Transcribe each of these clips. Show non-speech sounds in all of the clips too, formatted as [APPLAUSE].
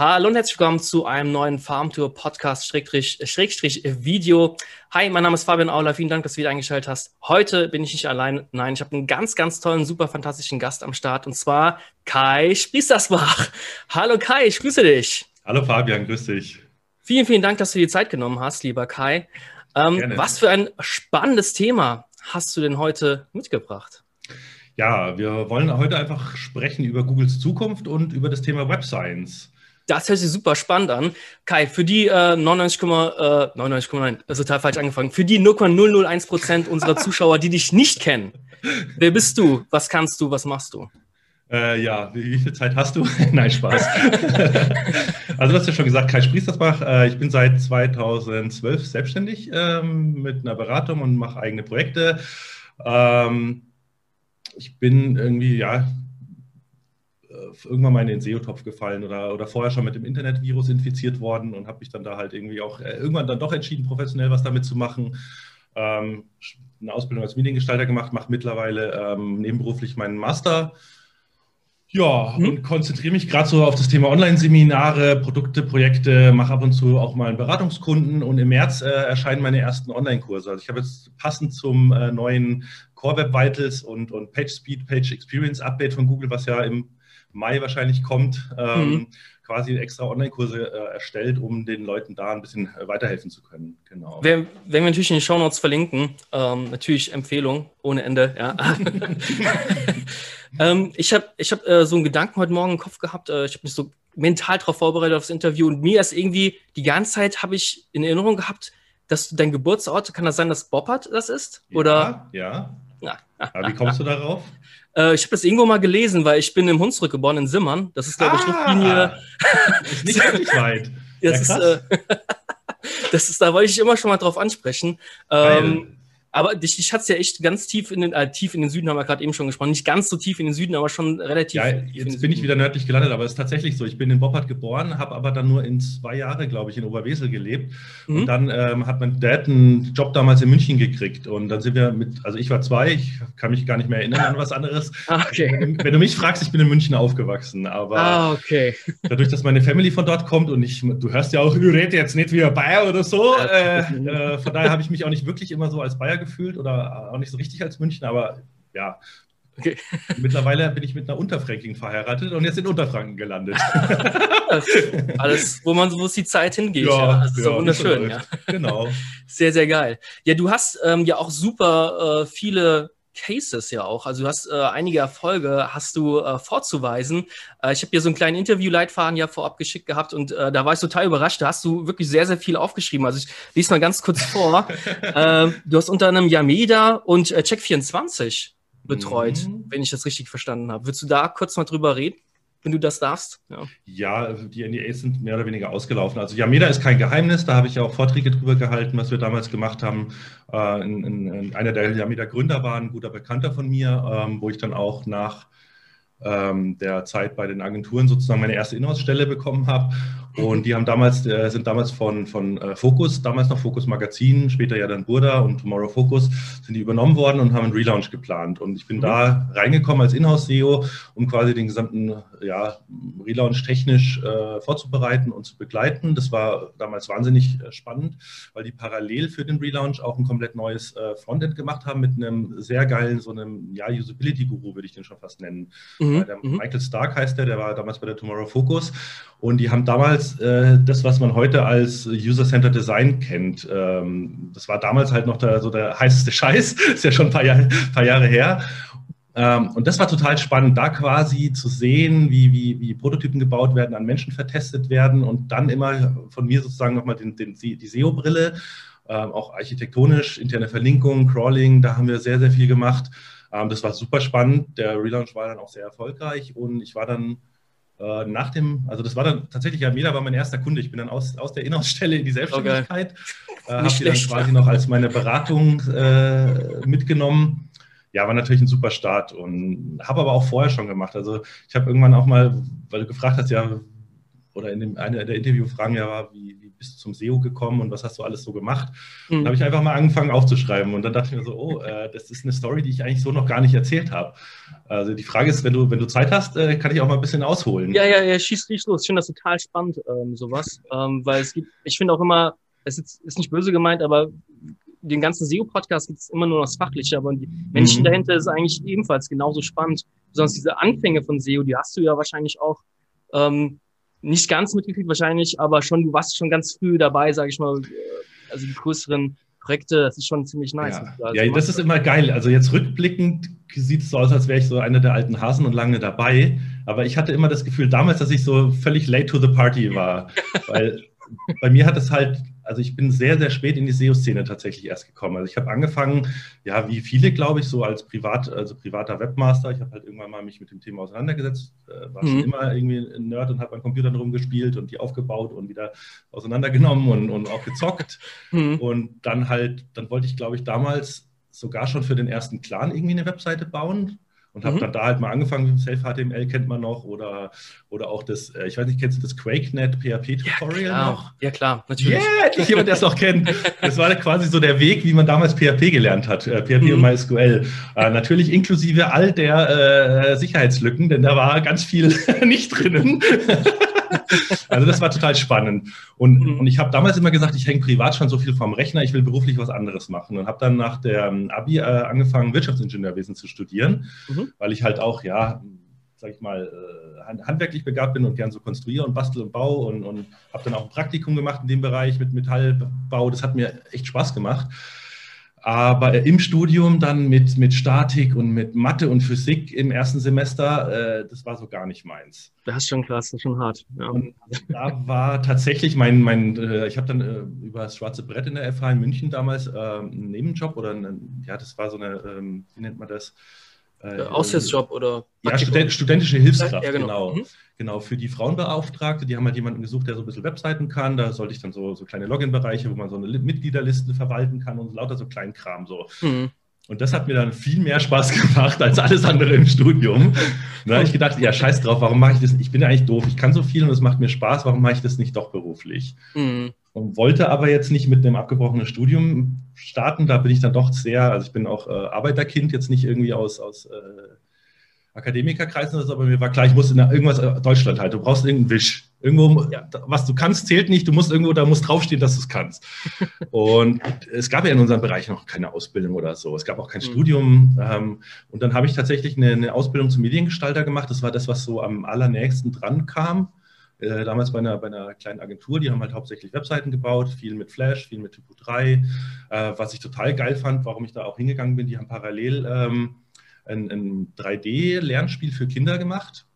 Hallo und herzlich willkommen zu einem neuen Farmtour Podcast Schrägstrich, Schrägstrich Video. Hi, mein Name ist Fabian Auler. Vielen Dank, dass du wieder eingeschaltet hast. Heute bin ich nicht allein. Nein, ich habe einen ganz, ganz tollen, super fantastischen Gast am Start und zwar Kai Spriestersbach. [LAUGHS] Hallo Kai, ich grüße dich. Hallo Fabian, grüß dich. Vielen, vielen Dank, dass du dir Zeit genommen hast, lieber Kai. Ähm, was für ein spannendes Thema hast du denn heute mitgebracht? Ja, wir wollen heute einfach sprechen über Googles Zukunft und über das Thema Web Science. Das hört sich super spannend an. Kai, für die äh, 99, äh, 99,9, das ist total falsch angefangen, für die 0,001 Prozent unserer Zuschauer, die dich nicht kennen, wer bist du, was kannst du, was machst du? Äh, ja, wie, wie, viel Zeit hast du? [LAUGHS] Nein, Spaß. [LAUGHS] also du hast ja schon gesagt, Kai Spriestersbach. Äh, ich bin seit 2012 selbstständig ähm, mit einer Beratung und mache eigene Projekte. Ähm, ich bin irgendwie, ja, äh, irgendwann mal in den SEO-Topf gefallen oder, oder vorher schon mit dem Internetvirus infiziert worden und habe mich dann da halt irgendwie auch äh, irgendwann dann doch entschieden, professionell was damit zu machen. Ähm, eine Ausbildung als Mediengestalter gemacht, mache mittlerweile ähm, nebenberuflich meinen Master. Ja, hm? und konzentriere mich gerade so auf das Thema Online-Seminare, Produkte, Projekte, mache ab und zu auch mal einen Beratungskunden und im März äh, erscheinen meine ersten Online-Kurse. Also ich habe jetzt passend zum äh, neuen Core Web Vitals und, und Page Speed, Page Experience Update von Google, was ja im Mai wahrscheinlich kommt, ähm, mhm. quasi extra Online-Kurse äh, erstellt, um den Leuten da ein bisschen äh, weiterhelfen zu können. Genau. Wenn, wenn wir natürlich in den Show Notes verlinken, ähm, natürlich Empfehlung ohne Ende. Ja. [LAUGHS] [LAUGHS] ähm, ich habe ich hab, äh, so einen Gedanken heute Morgen im Kopf gehabt. Äh, ich habe mich so mental darauf vorbereitet aufs Interview und mir ist irgendwie die ganze Zeit habe ich in Erinnerung gehabt, dass du dein Geburtsort, kann das sein, dass Boppert das ist? Oder? Ja. ja. Aber wie kommst du darauf? [LAUGHS] Äh, ich habe das irgendwo mal gelesen, weil ich bin im Hunsrück geboren, in Simmern. Das ist, glaube ich, ah, Luftlinie. Ist [LAUGHS] nicht wirklich weit. Das, ja, ist, äh, [LAUGHS] das ist, da wollte ich immer schon mal drauf ansprechen. Ähm, aber dich, dich hat es ja echt ganz tief in den, äh, tief in den Süden, haben wir gerade eben schon gesprochen. Nicht ganz so tief in den Süden, aber schon relativ. Ja, jetzt bin ich wieder nördlich gelandet, aber es ist tatsächlich so. Ich bin in Boppard geboren, habe aber dann nur in zwei Jahre, glaube ich, in Oberwesel gelebt. Mhm. Und dann ähm, hat mein Dad einen Job damals in München gekriegt. Und dann sind wir mit, also ich war zwei, ich kann mich gar nicht mehr erinnern an was anderes. [LAUGHS] Ah, okay. Wenn, wenn, du mich fragst, ich bin in München aufgewachsen. Aber ah, okay. [LAUGHS] dadurch, dass meine Family von dort kommt und ich, du hörst ja auch, du redest jetzt nicht wie ein Bayer oder so. Äh, äh, von daher habe ich mich auch nicht wirklich immer so als Bayer gefühlt oder auch nicht so richtig als München, aber ja. Okay. [LAUGHS] Mittlerweile bin ich mit einer Unterfränkin verheiratet und jetzt in Unterfranken gelandet. [LAUGHS] Alles, wo man wo es die Zeit hingeht. Ja, ja. Das ist ja, wunderschön. Ja. Genau. Sehr, sehr geil. Ja, du hast ähm, ja auch super äh, viele Cases ja auch. Also du hast äh, einige Erfolge hast du äh, vorzuweisen. Äh, ich habe dir so einen kleinen Interview-Leitfaden ja vorab geschickt gehabt und äh, da war ich total überrascht. Da hast du wirklich sehr, sehr viel aufgeschrieben. Also ich lese mal ganz kurz vor. [LAUGHS] Ähm, du hast unter anderem Yameda und äh, Check24 betreut, mhm. wenn ich das richtig verstanden habe. Würdest du da kurz mal drüber reden? Wenn du das darfst. Ja. ja, die NDAs sind mehr oder weniger ausgelaufen. Also Yameda ist kein Geheimnis, da habe ich ja auch Vorträge drüber gehalten, was wir damals gemacht haben. Äh, in, in einer der Yameda-Gründer war ein guter Bekannter von mir, ähm, wo ich dann auch nach ähm, der Zeit bei den Agenturen sozusagen meine erste Inhouse-Stelle bekommen habe. Und die haben damals, äh, sind damals von, von äh, Focus, damals noch Focus Magazin, später ja dann Burda und Tomorrow Focus, sind die übernommen worden und haben einen Relaunch geplant. Und ich bin mhm. da reingekommen als Inhouse-SEO, um quasi den gesamten ja, Relaunch technisch äh, vorzubereiten und zu begleiten. Das war damals wahnsinnig äh, spannend, weil die parallel für den Relaunch auch ein komplett neues äh, Frontend gemacht haben mit einem sehr geilen, so einem ja, Usability-Guru, würde ich den schon fast nennen. Mhm. Der mhm. Michael Stark heißt der, der war damals bei der Tomorrow Focus. Und die haben damals äh, das, was man heute als User-Centered Design kennt. Ähm, das war damals halt noch der, so der heißeste [LAUGHS] Scheiß, ist ja schon ein paar, Jahr, paar Jahre her. Ähm, und das war total spannend, da quasi zu sehen, wie, wie, wie Prototypen gebaut werden, an Menschen vertestet werden und dann immer von mir sozusagen nochmal den, den, die SEO-Brille, ähm, auch architektonisch, interne Verlinkung, Crawling, da haben wir sehr, sehr viel gemacht. Ähm, das war super spannend. Der Relaunch war dann auch sehr erfolgreich und ich war dann äh, nach dem, also das war dann tatsächlich, ja, Meda war mein erster Kunde. Ich bin dann aus, aus der Inhouse-Stelle in die Selbstständigkeit. Okay. Äh, habe die dann quasi noch als meine Beratung äh, mitgenommen. Ja, war natürlich ein super Start und habe aber auch vorher schon gemacht. Also ich habe irgendwann auch mal, weil du gefragt hast, ja, oder in dem, einer der Interviewfragen ja war, wie, wie bist du zum SEO gekommen und was hast du alles so gemacht? Mhm. Da habe ich einfach mal angefangen aufzuschreiben und dann dachte ich mir so, oh, äh, das ist eine Story, die ich eigentlich so noch gar nicht erzählt habe. Also die Frage ist, wenn du, wenn du Zeit hast, äh, kann ich auch mal ein bisschen ausholen. Ja, ja, ja, schieß dich los. Ich finde das total spannend, ähm, sowas, ähm, weil es gibt, ich finde auch immer, es ist, ist nicht böse gemeint, aber den ganzen SEO-Podcast gibt es immer nur noch das Fachliche, aber die Menschen mhm. dahinter ist eigentlich ebenfalls genauso spannend. Besonders diese Anfänge von SEO, die hast du ja wahrscheinlich auch ähm, nicht ganz mitgekriegt wahrscheinlich, aber schon, du warst schon ganz früh dabei, sage ich mal, also die größeren Projekte, das ist schon ziemlich nice. Ja, also ja das ist immer geil. Also jetzt rückblickend sieht es so aus, als wäre ich so einer der alten Hasen und lange dabei. Aber ich hatte immer das Gefühl damals, dass ich so völlig late to the party war. [LAUGHS] weil bei mir hat es halt also ich bin sehr, sehr spät in die SEO-Szene tatsächlich erst gekommen. Also ich habe angefangen, ja, wie viele, glaube ich, so als Privat, also privater Webmaster. Ich habe halt irgendwann mal mich mit dem Thema auseinandergesetzt, äh, war mhm. schon immer irgendwie ein Nerd und habe an Computern rumgespielt und die aufgebaut und wieder auseinandergenommen und, und auch gezockt. [LAUGHS] Mhm. Und dann halt, dann wollte ich, glaube ich, damals sogar schon für den ersten Clan irgendwie eine Webseite bauen und habe mhm. dann da halt mal angefangen, Self-HTML kennt man noch oder, oder auch das, äh, ich weiß nicht, kennst du das QuakeNet PHP-Tutorial ja, noch? Ja, klar, natürlich. Ja, yeah, [LAUGHS] jemand, der es noch kennt. Das war quasi so der Weg, wie man damals PHP gelernt hat, äh, PHP mhm. und MySQL. Äh, natürlich inklusive all der äh, Sicherheitslücken, denn da war ganz viel [LAUGHS] nicht drinnen. Also das war total spannend. Und, mhm. und ich habe damals immer gesagt, ich hänge privat schon so viel vom Rechner, ich will beruflich was anderes machen. Und habe dann nach der Abi äh, angefangen, Wirtschaftsingenieurwesen zu studieren, mhm. weil ich halt auch, ja, sag ich mal, äh, handwerklich begabt bin und gern so konstruiere und bastel und baue und, und habe dann auch ein Praktikum gemacht in dem Bereich mit Metallbau. Das hat mir echt Spaß gemacht. Aber im Studium dann mit, mit Statik und mit Mathe und Physik im ersten Semester, äh, das war so gar nicht meins. Das ist schon krass, das ist schon hart. Ja. Und da war tatsächlich mein, mein äh, ich habe dann äh, über das schwarze Brett in der FH in München damals äh, einen Nebenjob oder einen, ja, das war so eine, ähm, wie nennt man das? Äh, Aushilfsjob oder? Ja, Student, studentische Hilfskraft, ja, genau. genau. Mhm. Genau, für die Frauenbeauftragte, die haben halt jemanden gesucht, der so ein bisschen Webseiten kann. Da sollte ich dann so, so kleine Login-Bereiche, wo man so eine Mitgliederliste verwalten kann und lauter so kleinen Kram so. Mhm. Und das hat mir dann viel mehr Spaß [LAUGHS] gemacht als alles andere im Studium. [LAUGHS] Da habe ich gedacht, ja, scheiß drauf, warum mache ich das? Ich bin ja eigentlich doof, ich kann so viel und es macht mir Spaß, warum mache ich das nicht doch beruflich? Mhm. Und wollte aber jetzt nicht mit einem abgebrochenen Studium starten. Da bin ich dann doch sehr, also ich bin auch äh, Arbeiterkind, jetzt nicht irgendwie aus, aus äh, Akademikerkreisen oder so, aber mir war klar, ich muss in irgendwas äh, Deutschland halt. Du brauchst irgendeinen Wisch. Irgendwo, ja. was du kannst, zählt nicht. Du musst irgendwo, da muss draufstehen, dass du es kannst. [LAUGHS] und es gab ja in unserem Bereich noch keine Ausbildung oder so. Es gab auch kein mhm. Studium. Ähm, und dann habe ich tatsächlich eine, eine, Ausbildung zum Mediengestalter gemacht. Das war das, was so am allernächsten dran kam. Äh, damals bei einer, bei einer kleinen Agentur, die haben halt hauptsächlich Webseiten gebaut, viel mit Flash, viel mit Typo 3. Äh, was ich total geil fand, warum ich da auch hingegangen bin, die haben parallel ähm, ein, ein 3D-Lernspiel für Kinder gemacht.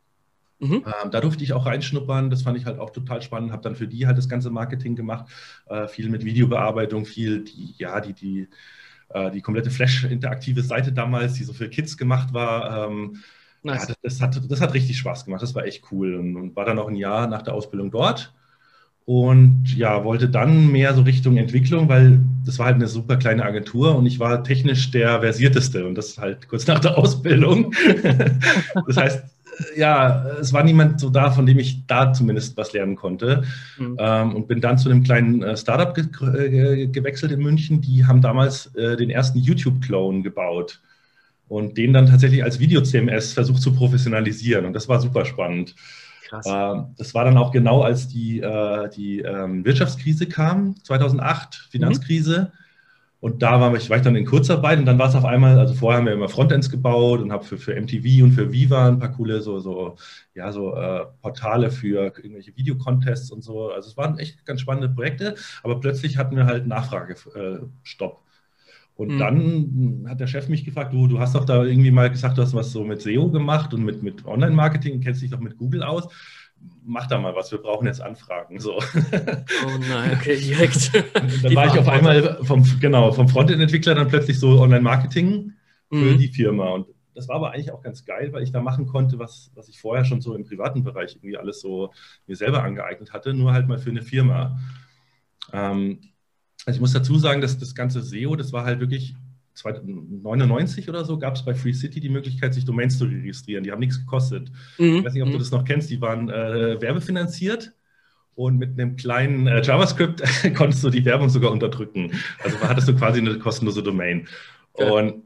Mhm. Ähm, da durfte ich auch reinschnuppern. Das fand ich halt auch total spannend. Habe dann für die halt das ganze Marketing gemacht. Äh, viel mit Videobearbeitung, viel die, ja, die, die, äh, die komplette Flash-interaktive Seite damals, die so für Kids gemacht war. Ähm, nice. ja, das, hat, das hat richtig Spaß gemacht. Das war echt cool. Und, und war dann auch ein Jahr nach der Ausbildung dort und ja, wollte dann mehr so Richtung Entwicklung, weil das war halt eine super kleine Agentur und ich war technisch der versierteste und das halt kurz nach der Ausbildung. [LAUGHS] das heißt, ja, es war niemand so da, von dem ich da zumindest was lernen konnte. Mhm. Ähm, und bin dann zu einem kleinen äh, Startup ge ge gewechselt in München. Die haben damals äh, den ersten YouTube-Clone gebaut und den dann tatsächlich als Video-CMS versucht zu professionalisieren. Und das war super spannend. Krass. Ähm, das war dann auch genau, als die, äh, die ähm, Wirtschaftskrise kam, 2008, Finanzkrise. Mhm. Und da war ich, war ich dann in Kurzarbeit und dann war es auf einmal, also vorher haben wir immer Frontends gebaut und habe für, für MTV und für Viva ein paar coole so, so, ja, so äh, Portale für irgendwelche Videocontests und so. Also es waren echt ganz spannende Projekte, aber plötzlich hatten wir halt Nachfragestopp. Und mhm. dann hat der Chef mich gefragt, du, du hast doch da irgendwie mal gesagt, du hast was so mit SEO gemacht und mit, mit Online-Marketing, kennst dich doch mit Google aus. Mach da mal was, wir brauchen jetzt Anfragen. So. Oh nein, [LAUGHS] okay, direkt. dann war ich auf einmal vom, genau, vom Frontend-Entwickler dann plötzlich so Online-Marketing für mhm. die Firma. Und das war aber eigentlich auch ganz geil, weil ich da machen konnte, was, was ich vorher schon so im privaten Bereich irgendwie alles so mir selber angeeignet hatte, nur halt mal für eine Firma. Ähm, also ich muss dazu sagen, dass das ganze SEO, das war halt wirklich 1999 oder so, gab es bei Free City die Möglichkeit, sich Domains zu registrieren. Die haben nichts gekostet. Mhm. Ich weiß nicht, ob du mhm. das noch kennst, die waren äh, werbefinanziert. und mit einem kleinen äh, JavaScript [LAUGHS] konntest du die Werbung sogar unterdrücken. Also hattest du quasi eine kostenlose Domain. Okay. Und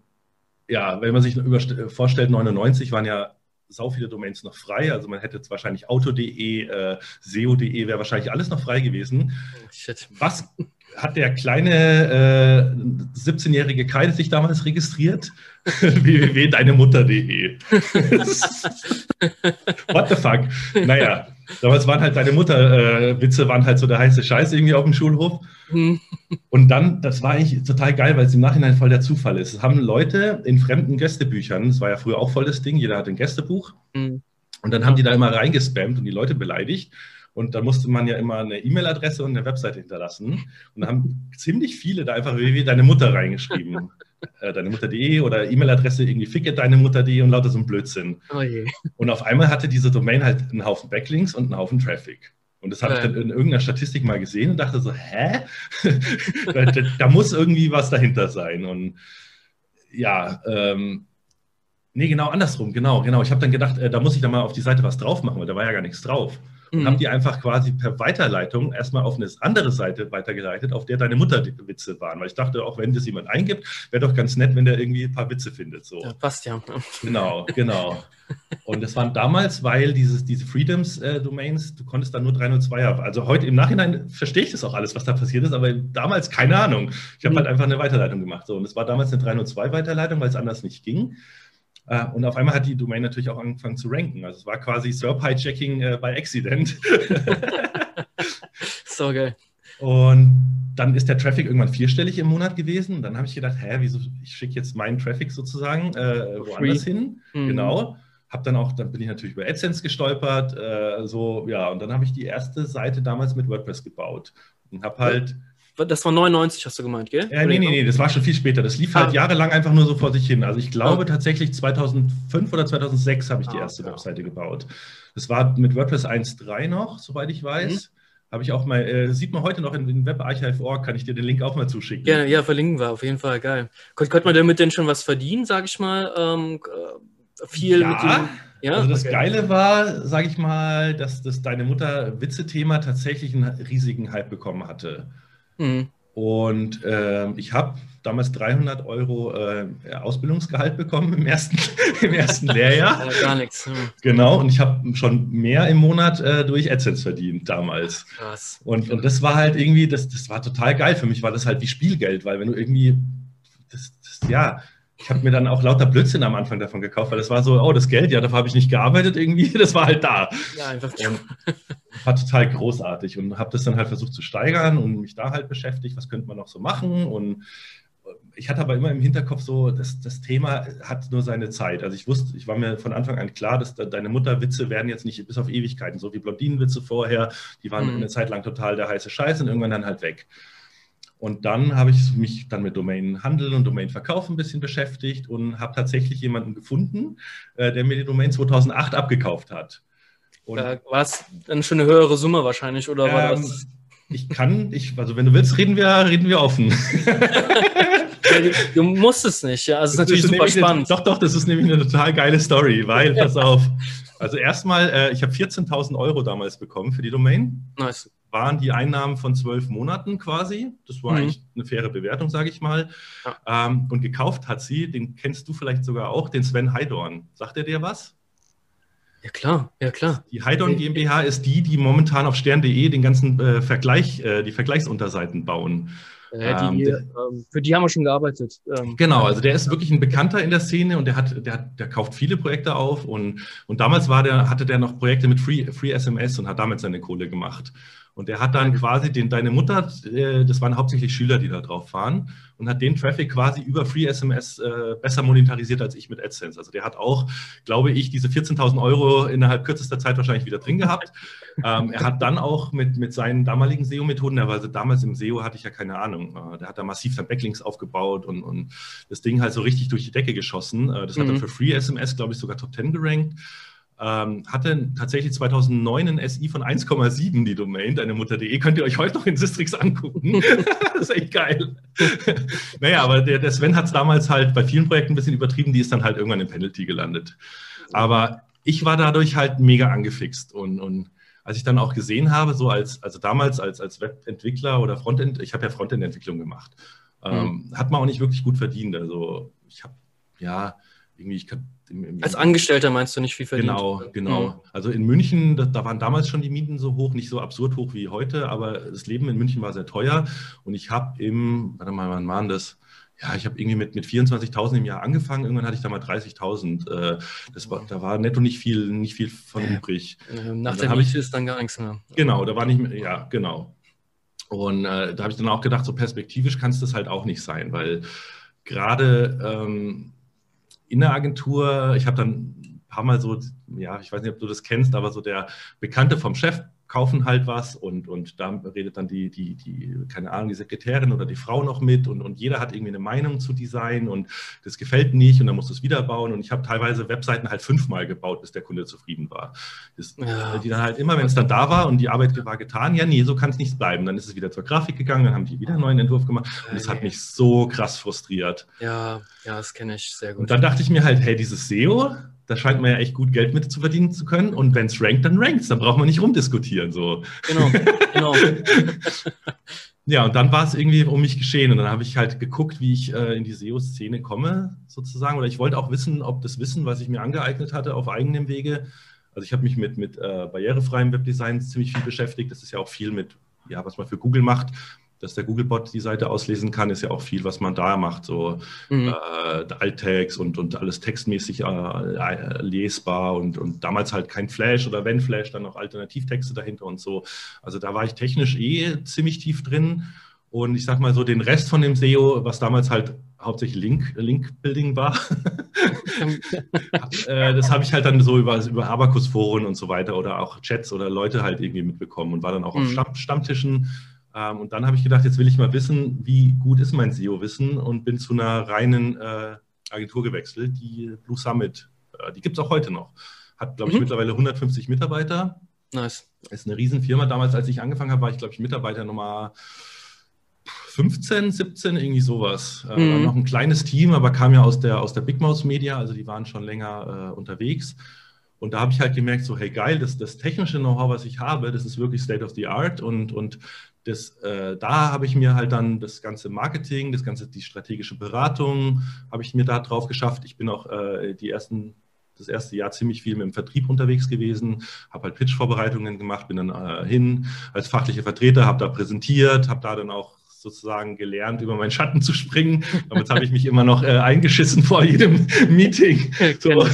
ja, wenn man sich vorstellt, 99 waren ja sau viele Domains noch frei. Also man hätte jetzt wahrscheinlich auto.de, äh, SEO.de wäre wahrscheinlich alles noch frei gewesen. Oh, shit. Was hat der kleine äh, 17-jährige Kai sich damals registriert? [LAUGHS] www.deinemutter.de. [LAUGHS] What the fuck? Naja, damals waren halt deine Mutter-Witze äh, waren halt so der heiße Scheiß irgendwie auf dem Schulhof. Mhm. Und dann, das war eigentlich total geil, weil es im Nachhinein voll der Zufall ist. Es haben Leute in fremden Gästebüchern, das war ja früher auch voll das Ding, jeder hat ein Gästebuch. Mhm. Und dann haben die da immer reingespammt und die Leute beleidigt. Und da musste man ja immer eine E-Mail-Adresse und eine Webseite hinterlassen. Und da haben ziemlich viele da einfach wie deine Mutter reingeschrieben. [LAUGHS] äh, deine Mutter.de oder E-Mail-Adresse irgendwie ficke deine Mutter.de und lauter so ein Blödsinn. Oh und auf einmal hatte diese Domain halt einen Haufen Backlinks und einen Haufen Traffic. Und das habe ich dann in irgendeiner Statistik mal gesehen und dachte so, hä? [LAUGHS] da, da, da, muss irgendwie was dahinter sein. Und ja, ähm, nee, genau andersrum, genau, genau. Ich habe dann gedacht, äh, da muss ich dann mal auf die Seite was drauf machen, weil da war ja gar nichts drauf und mhm. haben die einfach quasi per Weiterleitung erstmal auf eine andere Seite weitergeleitet, auf der deine Mutterwitze waren. Weil ich dachte, auch wenn das jemand eingibt, wäre doch ganz nett, wenn der irgendwie ein paar Witze findet. So. Ja, passt ja. [LAUGHS] Genau, genau. Und das waren damals, weil dieses, diese Freedoms-Domains, äh, du konntest dann nur 302 haben. Also heute im Nachhinein verstehe ich das auch alles, was da passiert ist, aber damals keine Ahnung. Ich habe mhm. halt einfach eine Weiterleitung gemacht. So. Und es war damals eine 302-Weiterleitung, weil es anders nicht ging. Äh, und auf einmal hat die Domain natürlich auch angefangen zu ranken. Also es war quasi SERP-Hijacking äh, by Accident. [LAUGHS] so geil. Und dann ist der Traffic irgendwann vierstellig im Monat gewesen. Und dann habe ich gedacht, hä, wieso, ich schicke jetzt meinen Traffic sozusagen äh, woanders Free. hin. Mhm. Genau. Hab dann auch, dann bin ich natürlich über AdSense gestolpert. Äh, so, ja, und dann habe ich die erste Seite damals mit WordPress gebaut. Und habe halt das war 99, hast du gemeint, gell? Ja, nee, nee, nee, das war schon viel später. Das lief halt ah. jahrelang einfach nur so vor sich hin. Also ich glaube ah. tatsächlich 2005 oder 2006 habe ich die ah, erste ja. Webseite gebaut. Das war mit WordPress 1.3 noch, soweit ich weiß. Mhm. Habe ich auch mal, äh, sieht man heute noch in, in webarchive.org, kann ich dir den Link auch mal zuschicken. Ja, ja, verlinken wir, auf jeden Fall, geil. Konnte, konnte man damit denn schon was verdienen, sage ich mal? Ähm, äh, viel ja. mit dem ja, also das okay. Geile war, sage ich mal, dass das Deine Mutter Witze-Thema tatsächlich einen riesigen Hype bekommen hatte. Mhm. Und äh, ich habe damals 300 Euro äh, Ausbildungsgehalt bekommen im ersten, [LAUGHS] im ersten [LAUGHS] Lehrjahr. Ja, gar nichts. Hm. Genau, und ich habe schon mehr im Monat äh, durch AdSense verdient damals. Krass. Und, und das war halt irgendwie, das, das war total geil. Für mich war das halt wie Spielgeld, weil wenn du irgendwie, das, das ja, ich habe mir dann auch lauter Blödsinn am Anfang davon gekauft, weil das war so, oh, das Geld, ja, dafür habe ich nicht gearbeitet irgendwie, [LAUGHS] das war halt da. Ja, einfach. Und [LAUGHS] war total großartig und habe das dann halt versucht zu steigern und mich da halt beschäftigt, was könnte man noch so machen und ich hatte aber immer im Hinterkopf so, dass das Thema hat nur seine Zeit. Also ich wusste, ich war mir von Anfang an klar, dass deine Mutterwitze werden jetzt nicht bis auf Ewigkeiten, so wie Blondinenwitze vorher, die waren mhm. eine Zeit lang total der heiße Scheiß und irgendwann dann halt weg. Und dann habe ich mich dann mit Domainhandel und Domainverkauf ein bisschen beschäftigt und habe tatsächlich jemanden gefunden, äh, der mir die Domain 2008 abgekauft hat. Und da war es dann schon eine höhere Summe wahrscheinlich, oder war ähm, das? Ich kann, ich, also wenn du willst, reden wir, reden wir offen. [LAUGHS] [LAUGHS] du musst es nicht, ja. Also es ist natürlich ist super spannend. Eine, doch, doch, das ist nämlich eine total geile Story, weil, [LAUGHS] pass auf. Also erstmal, äh, ich habe 14.000 Euro damals bekommen für die Domain. Nice waren die Einnahmen von zwölf Monaten quasi. Das war mhm. eigentlich eine faire Bewertung, sage ich mal. Ja. Ähm, und gekauft hat sie, den kennst du vielleicht sogar auch, den Sven Heidorn. Sagt er dir was? Ja klar, ja klar. Die Heidorn GmbH ist die, die momentan auf stern.de den ganzen äh, Vergleich, äh, die Vergleichsunterseiten bauen. Ja, die, ähm, ähm, für die haben wir schon gearbeitet. Ähm, genau, also der ist wirklich ein Bekannter in der Szene und der hat, der hat, der kauft viele Projekte auf und, und damals war der, hatte der noch Projekte mit Free, Free SMS und hat damit seine Kohle gemacht. Und er hat dann quasi den, deine Mutter, äh, das waren hauptsächlich Schüler, die da drauf fahren, und hat den Traffic quasi über Free SMS äh, besser monetarisiert als ich mit AdSense. Also der hat auch, glaube ich, diese 14.000 Euro innerhalb kürzester Zeit wahrscheinlich wieder drin gehabt. [LAUGHS] ähm, er hat dann auch mit, mit seinen damaligen SEO-Methoden, also damals im SEO hatte ich ja keine Ahnung, äh, der hat da massiv dann Backlinks aufgebaut und, und das Ding halt so richtig durch die Decke geschossen. Das mhm. hat er für Free SMS, glaube ich, sogar Top 10 gerankt ähm, hatte tatsächlich 2009 ein SI von 1,7, die Domain, deine Mutter.de. Könnt ihr euch heute noch in Sistrix angucken. [LAUGHS] das ist echt geil. naja, aber der, der Sven hat es damals halt bei vielen Projekten ein bisschen übertrieben, die ist dann halt irgendwann im Penalty gelandet. Aber ich war dadurch halt mega angefixt und, und als ich dann auch gesehen habe, so als, also damals als, als Webentwickler oder Frontend, ich habe ja Frontend-Entwicklung gemacht, ähm, mhm. hat man auch nicht wirklich gut verdient. Also ich habe, ja, irgendwie, ich kann, im, im, Als Angestellter meinst du nicht viel verdient? Genau, genau. Mhm. Also in München, da, da, waren damals schon die Mieten so hoch, nicht so absurd hoch wie heute, aber das Leben in München war sehr teuer. Und ich habe im, warte mal, wann waren das? Ja, ich habe irgendwie mit, mit 24.000 im Jahr angefangen. Irgendwann hatte ich da mal 30.000. Äh, das war, da war netto nicht viel, nicht viel von übrig. Nach der Miete ist dann gar nichts mehr. Genau, da war nicht mehr, ja, genau. Und äh, da habe ich dann auch gedacht, so perspektivisch kann es das halt auch nicht sein, weil gerade ähm, in der Agentur, ich habe dann ein paar Mal so, ja, ich weiß nicht, ob du das kennst, aber so der Bekannte vom Chef kaufen halt was und, und da redet dann die, die, die, keine Ahnung, die Sekretärin oder die Frau noch mit und, und jeder hat irgendwie eine Meinung zu Design und das gefällt nicht und dann musst du es wieder bauen und ich habe teilweise Webseiten halt fünfmal gebaut, bis der Kunde zufrieden war. Das, ja. Die dann halt immer, wenn es dann da war und die Arbeit war getan, ja, nee, so kann es nicht bleiben. Dann ist es wieder zur Grafik gegangen, dann haben die wieder einen neuen Entwurf gemacht und das hat mich so krass frustriert. Ja, ja, das kenne ich sehr gut. Und dann dachte ich mir halt, hey, dieses SEO, da scheint man ja echt gut Geld mit zu verdienen zu können. Und wenn es rankt, dann rankt es. Dann braucht man nicht rumdiskutieren. So. Genau, genau. [LAUGHS] ja, und dann war es irgendwie um mich geschehen. Und dann habe ich halt geguckt, wie ich äh, in die SEO-Szene komme, sozusagen. Oder ich wollte auch wissen, ob das Wissen, was ich mir angeeignet hatte, auf eigenem Wege. Also ich habe mich mit, mit äh, barrierefreiem Webdesign ziemlich viel beschäftigt. Das ist ja auch viel mit, ja, was man für Google macht dass der Googlebot die Seite auslesen kann, ist ja auch viel, was man da macht. So mhm. äh, Alttext und, und alles textmäßig äh, lesbar und, und damals halt kein Flash oder wenn Flash, dann noch Alternativtexte dahinter und so. Also da war ich technisch eh ziemlich tief drin. Und ich sag mal so, den Rest von dem SEO, was damals halt hauptsächlich Link, Link-Building war, [LAUGHS] äh, das habe ich halt dann so über, über Abacus-Foren und so weiter oder auch Chats oder Leute halt irgendwie mitbekommen und war dann auch mhm. auf Stammtischen und dann habe ich gedacht, jetzt will ich mal wissen, wie gut ist mein SEO-Wissen und bin zu einer reinen äh, Agentur gewechselt, die Blue Summit. Äh, die gibt es auch heute noch. Hat, glaube ich, mhm. mittlerweile 150 Mitarbeiter. Nice. Ist eine Riesenfirma. Damals, als ich angefangen habe, war ich, glaube ich, Mitarbeiter Nummer 15, 17, irgendwie sowas. Äh, mhm. noch ein kleines Team, aber kam ja aus der, aus der Big Mouse Media, also die waren schon länger äh, unterwegs. Und da habe ich halt gemerkt, so, hey geil, das, das technische Know-how, was ich habe, das ist wirklich State of the Art und, und das, äh, da habe ich mir halt dann das ganze Marketing, das ganze, die strategische Beratung, habe ich mir da drauf geschafft. Ich bin auch äh, die ersten, das erste Jahr ziemlich viel mit dem Vertrieb unterwegs gewesen, habe halt Pitch-Vorbereitungen gemacht, bin dann äh, hin als fachlicher Vertreter, habe da präsentiert, habe da dann auch sozusagen gelernt, über meinen Schatten zu springen. Damit habe ich mich immer noch äh, eingeschissen vor jedem [LAUGHS] Meeting. So. [LAUGHS]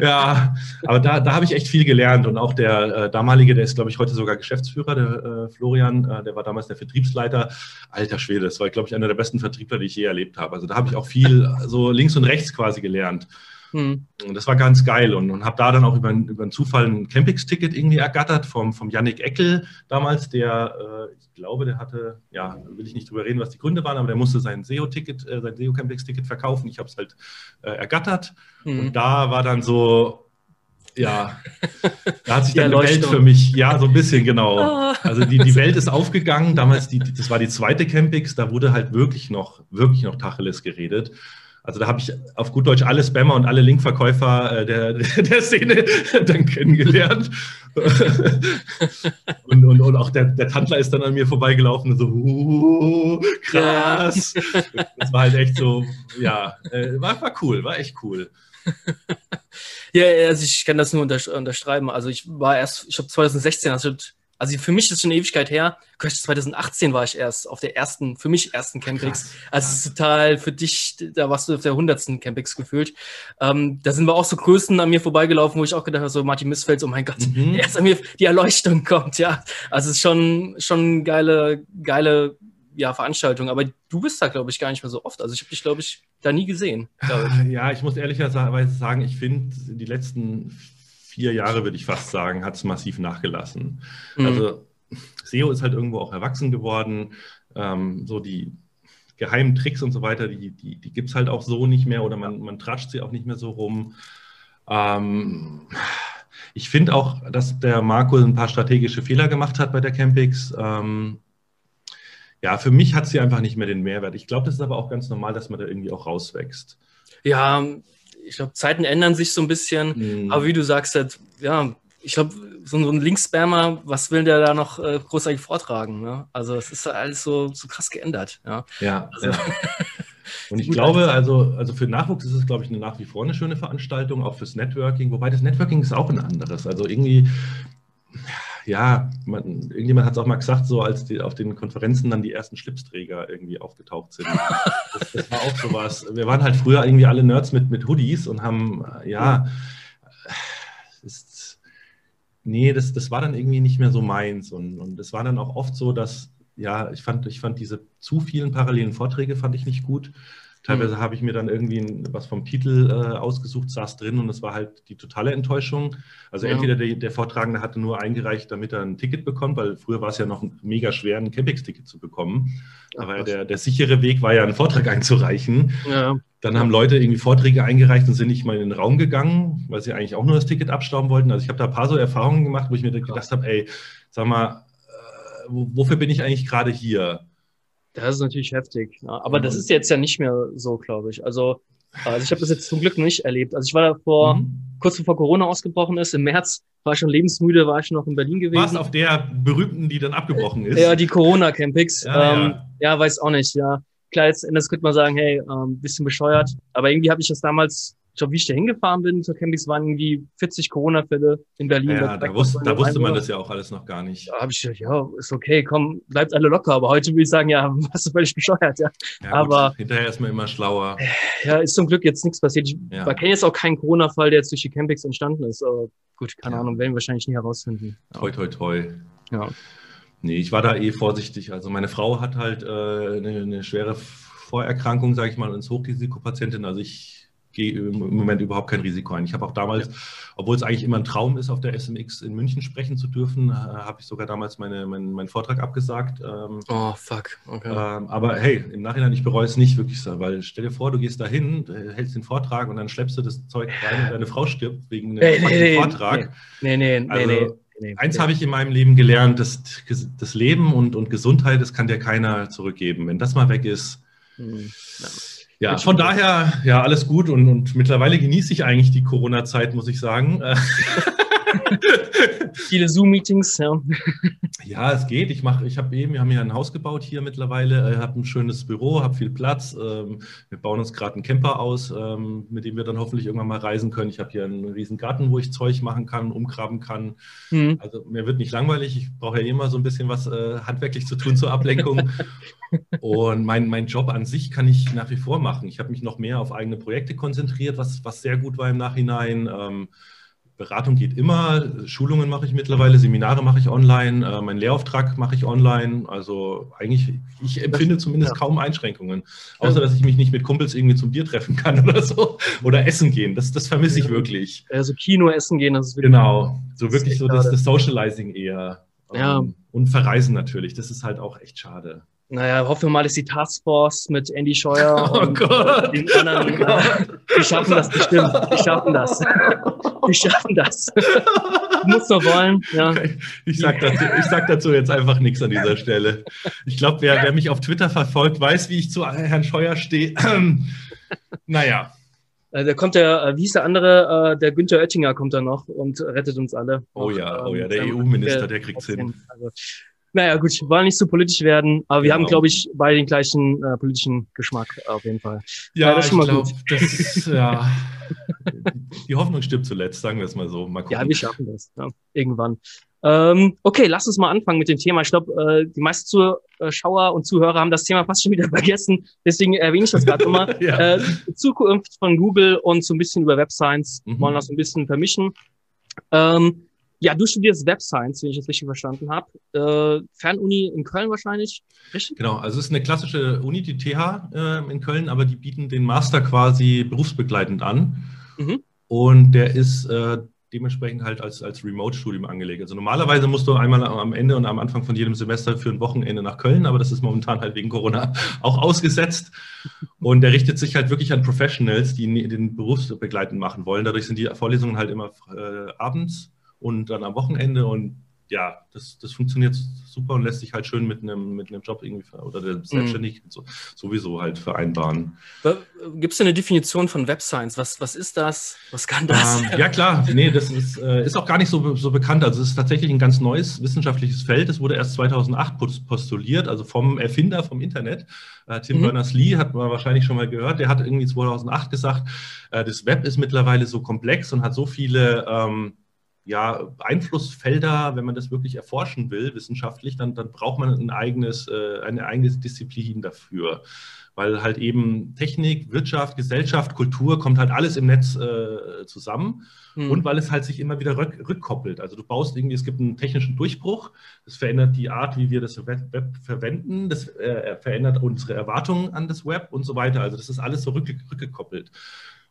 ja, aber da, da habe ich echt viel gelernt. Und auch der äh, damalige, der ist, glaube ich, heute sogar Geschäftsführer, der äh, Florian, äh, der war damals der Vertriebsleiter. Alter Schwede, das war, glaube ich, einer der besten Vertriebler, die ich je erlebt habe. Also da habe ich auch viel so links und rechts quasi gelernt. Hm. Und das war ganz geil und, und habe da dann auch über, über einen Zufall ein Campings-Ticket irgendwie ergattert vom, vom Yannick Eckel damals, der, äh, ich glaube, der hatte, ja, will ich nicht drüber reden, was die Gründe waren, aber der musste sein SEO-Ticket, äh, sein SEO-Campings-Ticket verkaufen. Ich habe es halt äh, ergattert hm. und da war dann so, ja, da hat sich [LAUGHS] dann die Welt für mich, ja, so ein bisschen, genau. [LAUGHS] Also die, die Welt ist aufgegangen. Damals, die, das war die zweite Campings, da wurde halt wirklich noch, wirklich noch Tacheles geredet. Also da habe ich auf gut Deutsch alle Spammer und alle Linkverkäufer äh, der, [LAUGHS] der Szene [LAUGHS] dann kennengelernt. [LAUGHS] und, und, und auch der, der Tandler ist dann an mir vorbeigelaufen und so, uh, krass. Das war halt echt so, ja, äh, war, war cool, war echt cool. Ja, also ich kann das nur unterschreiben. Also ich war erst, ich habe 2016, also also für mich ist schon eine Ewigkeit her. 2018 war ich erst auf der ersten, für mich ersten Campix. Also es ist total für dich, da warst du auf der hundertsten Campix gefühlt. Ähm, da sind wir auch so Größen an mir vorbeigelaufen, wo ich auch gedacht habe, so Martin Missfeld, oh mein Gott, mhm. [LAUGHS] erst an mir die Erleuchtung kommt, ja. Also es ist schon, schon geile, geile ja, Veranstaltung. Aber du bist da, glaube ich, gar nicht mehr so oft. Also ich habe dich, glaube ich, da nie gesehen. Ich. [LAUGHS] Ja, ich muss ehrlicherweise sagen, ich finde die letzten vier Jahre, würde ich fast sagen, hat es massiv nachgelassen. Mhm. Also SEO ist halt irgendwo auch erwachsen geworden. Ähm, so die geheimen Tricks und so weiter, die, die, die gibt es halt auch so nicht mehr oder man, man tratscht sie auch nicht mehr so rum. Ähm, ich finde auch, dass der Marco ein paar strategische Fehler gemacht hat bei der Campix. Ähm, ja, für mich hat sie einfach nicht mehr den Mehrwert. Ich glaube, das ist aber auch ganz normal, dass man da irgendwie auch rauswächst. Ja, ich glaube, Zeiten ändern sich so ein bisschen. Mhm. Aber wie du sagst, halt, ja, ich glaube, so, ein Linkspammer, was will der da noch äh, großartig vortragen? Ne? Also es ist alles so, so krass geändert. Ja, ja. Also, ja. [LAUGHS] Und ich glaube, also, also für Nachwuchs ist es, glaube ich, eine nach wie vor eine schöne Veranstaltung, auch fürs Networking, wobei das Networking ist auch ein anderes. Also irgendwie, ja, man, irgendjemand hat es auch mal gesagt, so als die auf den Konferenzen dann die ersten Schlipsträger irgendwie aufgetaucht sind. Das, das war auch sowas. Wir waren halt früher irgendwie alle Nerds mit, mit Hoodies und haben, ja, ist, nee, das, das war dann irgendwie nicht mehr so meins. Und, und es war dann auch oft so, dass ja, ich fand, ich fand diese zu vielen parallelen Vorträge fand ich nicht gut. Teilweise mhm. habe ich mir dann irgendwie was vom Titel äh, ausgesucht, saß drin und es war halt die totale Enttäuschung. Also ja. entweder der, der, Vortragende hatte nur eingereicht, damit er ein Ticket bekommt, weil früher war es ja noch mega schwer, ein Campix-Ticket zu bekommen. Aber der, der sichere Weg war ja, einen Vortrag [LAUGHS] einzureichen. Ja. Dann haben Leute irgendwie Vorträge eingereicht und sind nicht mal in den Raum gegangen, weil sie eigentlich auch nur das Ticket abstauben wollten. Also ich habe da ein paar so Erfahrungen gemacht, wo ich mir gedacht habe, ey, sag mal, wofür bin ich eigentlich gerade hier? Das ist natürlich heftig. Ja. Aber mhm. das ist jetzt ja nicht mehr so, glaube ich. Also, also ich habe das jetzt zum Glück nicht erlebt. Also ich war da vor, mhm. kurz bevor Corona ausgebrochen ist, im März war ich schon lebensmüde, war ich schon noch in Berlin gewesen. Warst auf der berühmten, die dann abgebrochen ist? Ja, die Corona-Campings. Ja, ähm, ja. ja, weiß auch nicht, ja. Klar, jetzt Endes könnte man sagen, hey, ähm, bisschen bescheuert. Aber irgendwie habe ich das damals ich glaube, wie ich da hingefahren bin zur Campings, waren irgendwie 40 Corona-Fälle in Berlin. Ja, da, wusste, da wusste man das ja auch alles noch gar nicht. Da habe ich gedacht, ja, ist okay, komm, bleibt alle locker. Aber heute würde ich sagen, ja, warst du völlig bescheuert, ja. ja aber gut, hinterher ist man immer schlauer. Ja, ist zum Glück jetzt nichts passiert. Ich ja. kenne jetzt auch keinen Corona-Fall, der jetzt durch die Campings entstanden ist. Aber gut, keine ja. Ahnung, werden wir wahrscheinlich nie herausfinden. Toi, toi, toi. Ja. Nee, ich war da eh vorsichtig. Also meine Frau hat halt äh, eine, eine schwere Vorerkrankung, sage ich mal, und ist Hochrisikopatientin. Also ich gehe im Moment überhaupt kein Risiko ein. Ich habe auch damals, ja. obwohl es eigentlich immer ein Traum ist, auf der SMX in München sprechen zu dürfen, äh, habe ich sogar damals meine, mein, meinen Vortrag abgesagt. Ähm, oh, fuck. Okay. Ähm, aber hey, im Nachhinein, ich bereue es nicht wirklich so, weil stell dir vor, du gehst dahin, hältst den Vortrag und dann schleppst du das Zeug rein und deine Frau stirbt wegen einem nee, nee, Vortrag. Nee, nee, nee, also, nee. Nee, Eins habe ich in meinem Leben gelernt, das, das Leben und, und Gesundheit, das kann dir keiner zurückgeben. Wenn das mal weg ist, hm, ja. Von daher, ja, alles gut und, und mittlerweile genieße ich eigentlich die Corona-Zeit, muss ich sagen. [LAUGHS] [LAUGHS] Viele Zoom-Meetings, ja. Ja, es geht. Ich mache, ich habe eben, wir haben ja ein Haus gebaut hier mittlerweile, Ich äh, habe ein schönes Büro, habe viel Platz. Ähm, wir bauen uns gerade einen Camper aus, ähm, mit dem wir dann hoffentlich irgendwann mal reisen können. Ich habe hier einen riesen Garten, wo ich Zeug machen kann, umgraben kann. Mhm. Also mir wird nicht langweilig. Ich brauche ja immer so ein bisschen was äh, handwerklich zu tun zur Ablenkung. [LAUGHS] Und mein, mein Job an sich kann ich nach wie vor machen. Ich habe mich noch mehr auf eigene Projekte konzentriert, was, was sehr gut war im Nachhinein. Ähm, Beratung geht immer, Schulungen mache ich mittlerweile, Seminare mache ich online, äh, meinen Lehrauftrag mache ich online. Also eigentlich, ich empfinde zumindest ja. kaum Einschränkungen. Außer, dass ich mich nicht mit Kumpels irgendwie zum Bier treffen [LAUGHS] kann oder so. Oder essen gehen. Das, das vermisse ich wirklich. Also Kino essen gehen, das ist wirklich. Genau. So wirklich so das, das Socializing eher. Ja. Ähm, und verreisen natürlich. Das ist halt auch echt schade. Naja, hoffen wir mal, dass die Taskforce mit Andy Scheuer [LAUGHS] oh und Gott. den anderen, oh äh, die schaffen das bestimmt. Die schaffen das. [LAUGHS] Die schaffen das. [LAUGHS] Du musst doch wollen. Ja. Ich, sag dazu, ich sag dazu jetzt einfach nichts an dieser Stelle. Ich glaube, wer, wer mich auf Twitter verfolgt, weiß, wie ich zu Herrn Scheuer stehe. [CLEARS THROAT] naja. Äh, da kommt der, äh, wie hieß der andere, äh, der Günther Oettinger kommt da noch und rettet uns alle. Oh ja, oh ja, der EU-Minister, der kriegt's hin. Also, naja, gut, wollen nicht zu politisch werden, aber wir genau. haben, glaube ich, beide den gleichen äh, politischen Geschmack auf jeden Fall. Ja, ja das ist schon mal glaub, gut. Das, ja, [LAUGHS] die Hoffnung stirbt zuletzt, sagen wir es mal so. Mal ja, wir schaffen das, ja, irgendwann. Ähm, okay, lass uns mal anfangen mit dem Thema. Ich glaube, äh, die meisten Zuschauer und Zuhörer haben das Thema fast schon wieder [LAUGHS] vergessen. Deswegen erwähne ich das gerade nochmal. [LAUGHS] ja. äh, Zukunft von Google und so ein bisschen über Web Science mhm. wollen das so ein bisschen vermischen. Ähm, ja, du studierst Web Science, wenn ich das richtig verstanden habe. Äh, Fernuni in Köln wahrscheinlich, richtig? Genau, also es ist eine klassische Uni, die TH äh, in Köln, aber die bieten den Master quasi berufsbegleitend an. Mhm. Und der ist äh, dementsprechend halt als, als Remote-Studium angelegt. Also normalerweise musst du einmal am Ende und am Anfang von jedem Semester für ein Wochenende nach Köln, aber das ist momentan halt wegen Corona [LAUGHS] auch ausgesetzt. Und der richtet sich halt wirklich an Professionals, die den berufsbegleitend machen wollen. Dadurch sind die Vorlesungen halt immer äh, abends und dann am Wochenende und ja, das, das funktioniert super und lässt sich halt schön mit einem, mit einem Job irgendwie oder der selbstständig mhm. so, sowieso halt vereinbaren. Gibt es eine Definition von Web Science? Was, was ist das? Was kann das? Ähm, ja klar, nee, das ist, äh, ist auch gar nicht so, so bekannt. Also es ist tatsächlich ein ganz neues wissenschaftliches Feld. Es wurde erst 2008 postuliert, also vom Erfinder vom Internet. Äh, Tim mhm. Berners-Lee hat man wahrscheinlich schon mal gehört. Der hat irgendwie 2008 gesagt, äh, das Web ist mittlerweile so komplex und hat so viele ähm, ja, Einflussfelder, wenn man das wirklich erforschen will, wissenschaftlich, dann, dann braucht man ein eigenes, äh, eine eigene Disziplin dafür. Weil halt eben Technik, Wirtschaft, Gesellschaft, Kultur kommt halt alles im Netz äh, zusammen. Mhm. Und weil es halt sich immer wieder rück, rückkoppelt. Also du baust irgendwie, es gibt einen technischen Durchbruch, das verändert die Art, wie wir das Web, Web verwenden, das äh, verändert unsere Erwartungen an das Web und so weiter. Also das ist alles so rück, rückgekoppelt.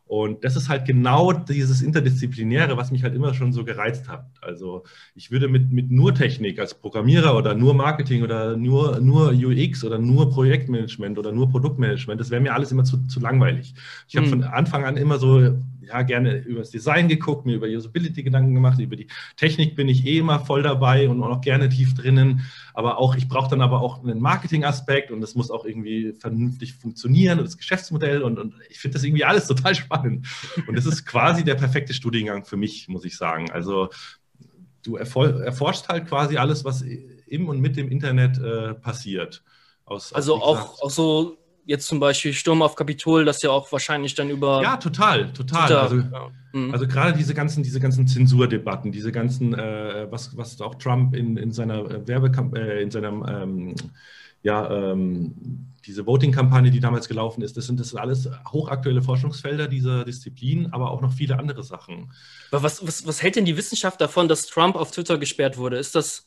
Und das ist halt genau dieses Interdisziplinäre, was mich halt immer schon so gereizt hat. Also ich würde mit, mit nur Technik als Programmierer oder nur Marketing oder nur, nur UX oder nur Projektmanagement oder nur Produktmanagement, das wäre mir alles immer zu, zu langweilig. Ich habe mhm. von Anfang an immer so ja, gerne über das Design geguckt, mir über Usability Gedanken gemacht, über die Technik bin ich eh immer voll dabei und auch gerne tief drinnen. Aber auch, ich brauche dann aber auch einen Marketing-Aspekt und es muss auch irgendwie vernünftig funktionieren und das Geschäftsmodell und, und ich finde das irgendwie alles [LAUGHS] total spannend. Und das ist quasi der perfekte Studiengang für mich, muss ich sagen. Also du erforschst halt quasi alles, was im und mit dem Internet äh, passiert. Aus, also auch, auch so jetzt zum Beispiel Sturm auf Kapitol, das ja auch wahrscheinlich dann über. Ja, total, total. Twitter, also, ja. mhm. also, gerade diese ganzen, diese ganzen Zensurdebatten, diese ganzen, äh, was, was auch Trump in, in seiner Werbekampagne, äh, in seinem, ähm, ja, ähm, diese Voting-Kampagne, die damals gelaufen ist, das sind das alles hochaktuelle Forschungsfelder dieser Disziplin, aber auch noch viele andere Sachen. Aber was, was, was hält denn die Wissenschaft davon, dass Trump auf Twitter gesperrt wurde? Ist das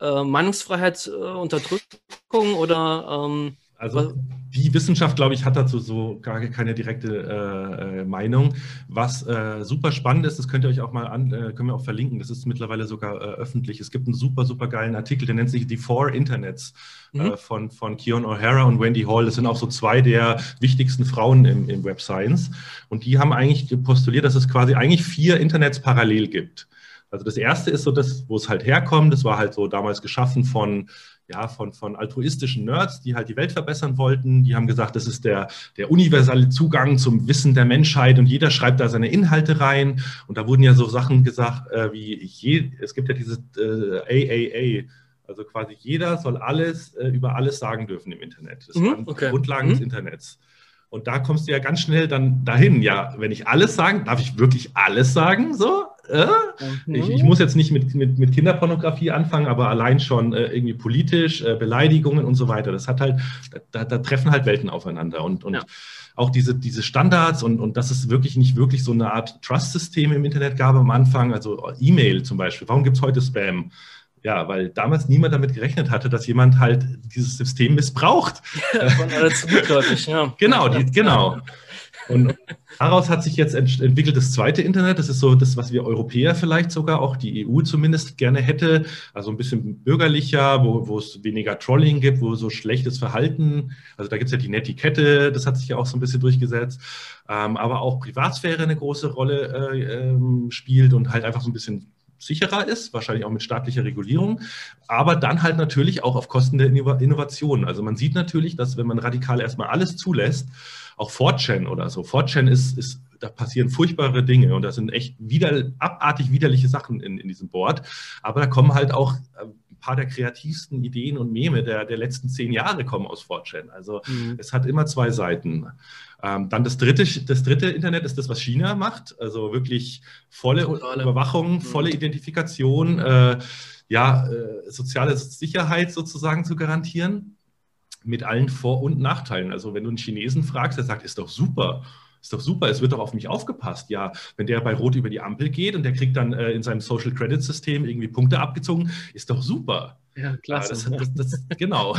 äh, Meinungsfreiheit, äh, Unterdrückung oder ähm also die Wissenschaft, glaube ich, hat dazu so gar keine direkte äh, äh, Meinung. Was äh, super spannend ist, das könnt ihr euch auch mal an, äh, können wir auch verlinken, das ist mittlerweile sogar äh, öffentlich. Es gibt einen super, super geilen Artikel, der nennt sich The Four Internets äh, mhm. von, von Keon O'Hara und Wendy Hall. Das sind auch so zwei der wichtigsten Frauen im, im Web Science. Und die haben eigentlich postuliert, dass es quasi eigentlich vier Internets parallel gibt. Also das erste ist so das, wo es halt herkommt. Das war halt so damals geschaffen von ja, von, von altruistischen Nerds, die halt die Welt verbessern wollten. Die haben gesagt, das ist der, der universelle Zugang zum Wissen der Menschheit und jeder schreibt da seine Inhalte rein. Und da wurden ja so Sachen gesagt, äh, wie je, es gibt ja dieses äh, AAA, also quasi jeder soll alles äh, über alles sagen dürfen im Internet. Das mhm, waren okay. Grundlagen mhm. des Internets. Und da kommst du ja ganz schnell dann dahin. Ja, wenn ich alles sagen, darf ich wirklich alles sagen? So? Äh? Mhm. Ich, ich, muss jetzt nicht mit, mit, mit Kinderpornografie anfangen, aber allein schon äh, irgendwie politisch, äh, Beleidigungen und so weiter. Das hat halt, da, da treffen halt Welten aufeinander. Und, und ja. auch diese, diese Standards und, und dass es wirklich nicht wirklich so eine Art Trust-System im Internet gab am Anfang, also E-Mail zum Beispiel. Warum gibt es heute Spam? Ja, weil damals niemand damit gerechnet hatte, dass jemand halt dieses System missbraucht. Ja, [LAUGHS] von zu gutgläubig, ja. Genau, die, genau. Und daraus hat sich jetzt ent entwickelt das zweite Internet. Das ist so das, was wir Europäer vielleicht sogar, auch die EU zumindest gerne hätte. Also ein bisschen bürgerlicher, wo, wo es weniger Trolling gibt, wo so schlechtes Verhalten, also da gibt es ja die Netiquette, das hat sich ja auch so ein bisschen durchgesetzt. Ähm, aber auch Privatsphäre eine große Rolle äh, ähm, spielt und halt einfach so ein bisschen sicherer ist, wahrscheinlich auch mit staatlicher Regulierung, aber dann halt natürlich auch auf Kosten der Innovation. Also man sieht natürlich, dass wenn man radikal erstmal alles zulässt, auch 4chan oder so. 4chan ist, ist, da passieren furchtbare Dinge und da sind echt wieder, abartig widerliche Sachen in, in diesem Board. Aber da kommen halt auch äh, ein paar der kreativsten Ideen und Meme der, der letzten zehn Jahre kommen aus 4chan. Also mhm. es hat immer zwei Seiten. Ähm, dann das dritte, das dritte Internet ist das, was China macht. Also wirklich volle Totale. Überwachung, mhm. volle Identifikation, äh, ja, äh, soziale Sicherheit sozusagen zu garantieren mit allen Vor- und Nachteilen. Also wenn du einen Chinesen fragst, der sagt, ist doch super. Ist doch super, es wird doch auf mich aufgepasst. Ja, wenn der bei Rot über die Ampel geht und der kriegt dann äh, in seinem Social Credit System irgendwie Punkte abgezogen, ist doch super. Ja, klasse. Ja, das, das, das, genau.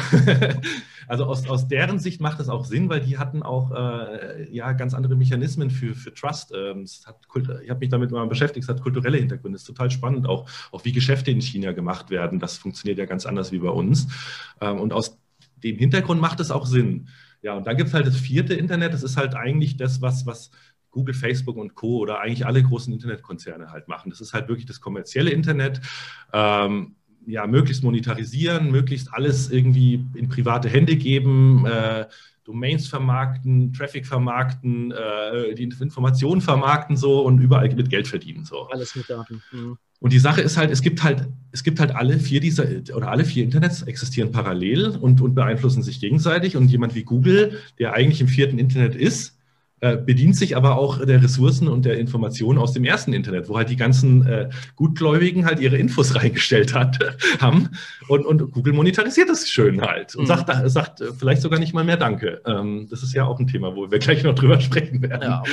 [LAUGHS] also aus, aus deren Sicht macht das auch Sinn, weil die hatten auch äh, ja, ganz andere Mechanismen für, für Trust. Ähm, hat, ich habe mich damit mal beschäftigt, es hat kulturelle Hintergründe. Es ist total spannend, auch, auch wie Geschäfte in China gemacht werden. Das funktioniert ja ganz anders wie bei uns. Ähm, und aus dem Hintergrund macht es auch Sinn. Ja, und dann gibt es halt das vierte Internet, das ist halt eigentlich das, was, was Google, Facebook und Co. oder eigentlich alle großen Internetkonzerne halt machen. Das ist halt wirklich das kommerzielle Internet. Ähm, ja, möglichst monetarisieren, möglichst alles irgendwie in private Hände geben, äh, Domains vermarkten, Traffic vermarkten, äh, die Informationen vermarkten so und überall mit Geld verdienen. So. Alles mit Daten. Mhm. Und die Sache ist halt, es gibt halt, es gibt halt alle vier dieser oder alle vier Internets existieren parallel und, und beeinflussen sich gegenseitig. Und jemand wie Google, der eigentlich im vierten Internet ist, bedient sich aber auch der Ressourcen und der Informationen aus dem ersten Internet, wo halt die ganzen äh, Gutgläubigen halt ihre Infos [LAUGHS] reingestellt hat, [LAUGHS] haben. Und, und Google monetarisiert das schön halt und mhm. sagt, sagt äh, vielleicht sogar nicht mal mehr Danke. Ähm, das ist ja auch ein Thema, wo wir gleich noch drüber [LAUGHS] sprechen werden. Ja,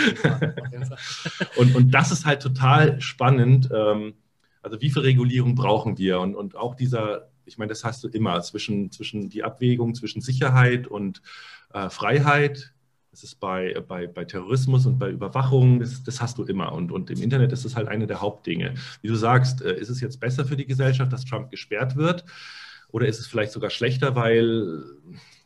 und, und das ist halt total spannend. Ähm, also wie viel Regulierung brauchen wir? Und, und auch dieser, ich meine, das hast du immer zwischen, zwischen die Abwägung zwischen Sicherheit und äh, Freiheit das ist bei, bei, bei Terrorismus und bei Überwachung, das, das hast du immer. Und, und im Internet ist es halt eine der Hauptdinge. Wie du sagst, äh, ist es jetzt besser für die Gesellschaft, dass Trump gesperrt wird? Oder ist es vielleicht sogar schlechter, weil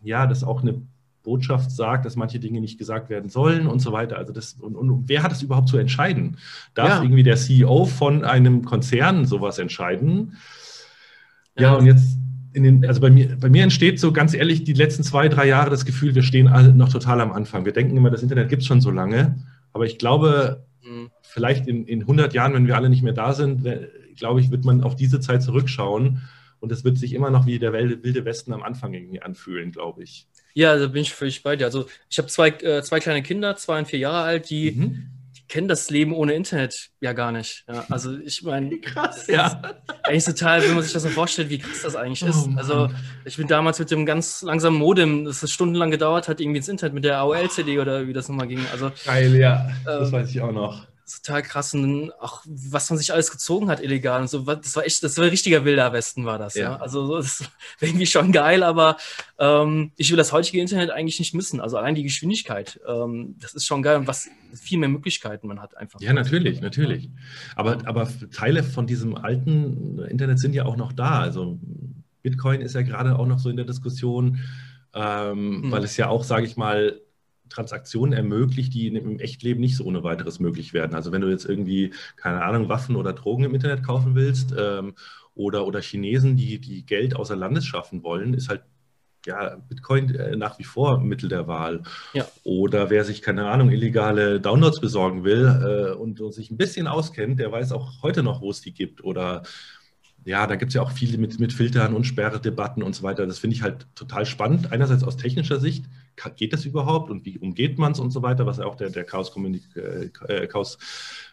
ja, das auch eine Botschaft sagt, dass manche Dinge nicht gesagt werden sollen und so weiter. Also das, und, und wer hat es überhaupt zu entscheiden? Darf ja. irgendwie der CEO von einem Konzern sowas entscheiden? Ja, ja und jetzt den, also bei mir, bei mir entsteht so ganz ehrlich die letzten zwei, drei Jahre das Gefühl, wir stehen alle noch total am Anfang. Wir denken immer, das Internet gibt es schon so lange, aber ich glaube, mhm. vielleicht in, in 100 Jahren, wenn wir alle nicht mehr da sind, glaube ich, wird man auf diese Zeit zurückschauen und es wird sich immer noch wie der wilde Westen am Anfang irgendwie anfühlen, glaube ich. Ja, da bin ich völlig bei dir. Also ich habe zwei, äh, zwei kleine Kinder, zwei und vier Jahre alt, die mhm kennen das Leben ohne Internet ja gar nicht. Ja, also ich meine, [LAUGHS] krass, ja. Eigentlich total, wenn man sich das so vorstellt, wie krass das eigentlich ist. Oh, also ich bin damals mit dem ganz langsamen Modem, das es stundenlang gedauert hat, irgendwie ins Internet mit der AOL-CD oder wie das nochmal ging. Also, Geil, ja. Das ähm, weiß ich auch noch total krass und auch was man sich alles gezogen hat illegal und so. Das war echt, das war ein richtiger wilder Westen, war das. Ja. ja? Also das [LAUGHS] war irgendwie schon geil, aber ähm, ich will das heutige Internet eigentlich nicht missen. Also allein die Geschwindigkeit, ähm, das ist schon geil und was viel mehr Möglichkeiten man hat einfach. Ja, natürlich, natürlich. Aber, aber Teile von diesem alten Internet sind ja auch noch da. Also Bitcoin ist ja gerade auch noch so in der Diskussion, ähm, hm. weil es ja auch, sage ich mal, Transaktionen ermöglicht, die im Echtleben nicht so ohne weiteres möglich werden. Also wenn du jetzt irgendwie, keine Ahnung, Waffen oder Drogen im Internet kaufen willst ähm, oder, oder Chinesen, die, die Geld außer Landes schaffen wollen, ist halt ja, Bitcoin äh, nach wie vor Mittel der Wahl. Ja. Oder wer sich, keine Ahnung, illegale Downloads besorgen will äh, und, und, sich ein bisschen auskennt, der weiß auch heute noch, wo es die gibt. Oder ja, da gibt es ja auch viele mit, mit Filtern und Sperredebatten und so weiter. Das finde ich halt total spannend. Einerseits aus technischer Sicht, geht das überhaupt und wie umgeht man es und so weiter, was ja auch der, der Chaos, äh, äh, Chaos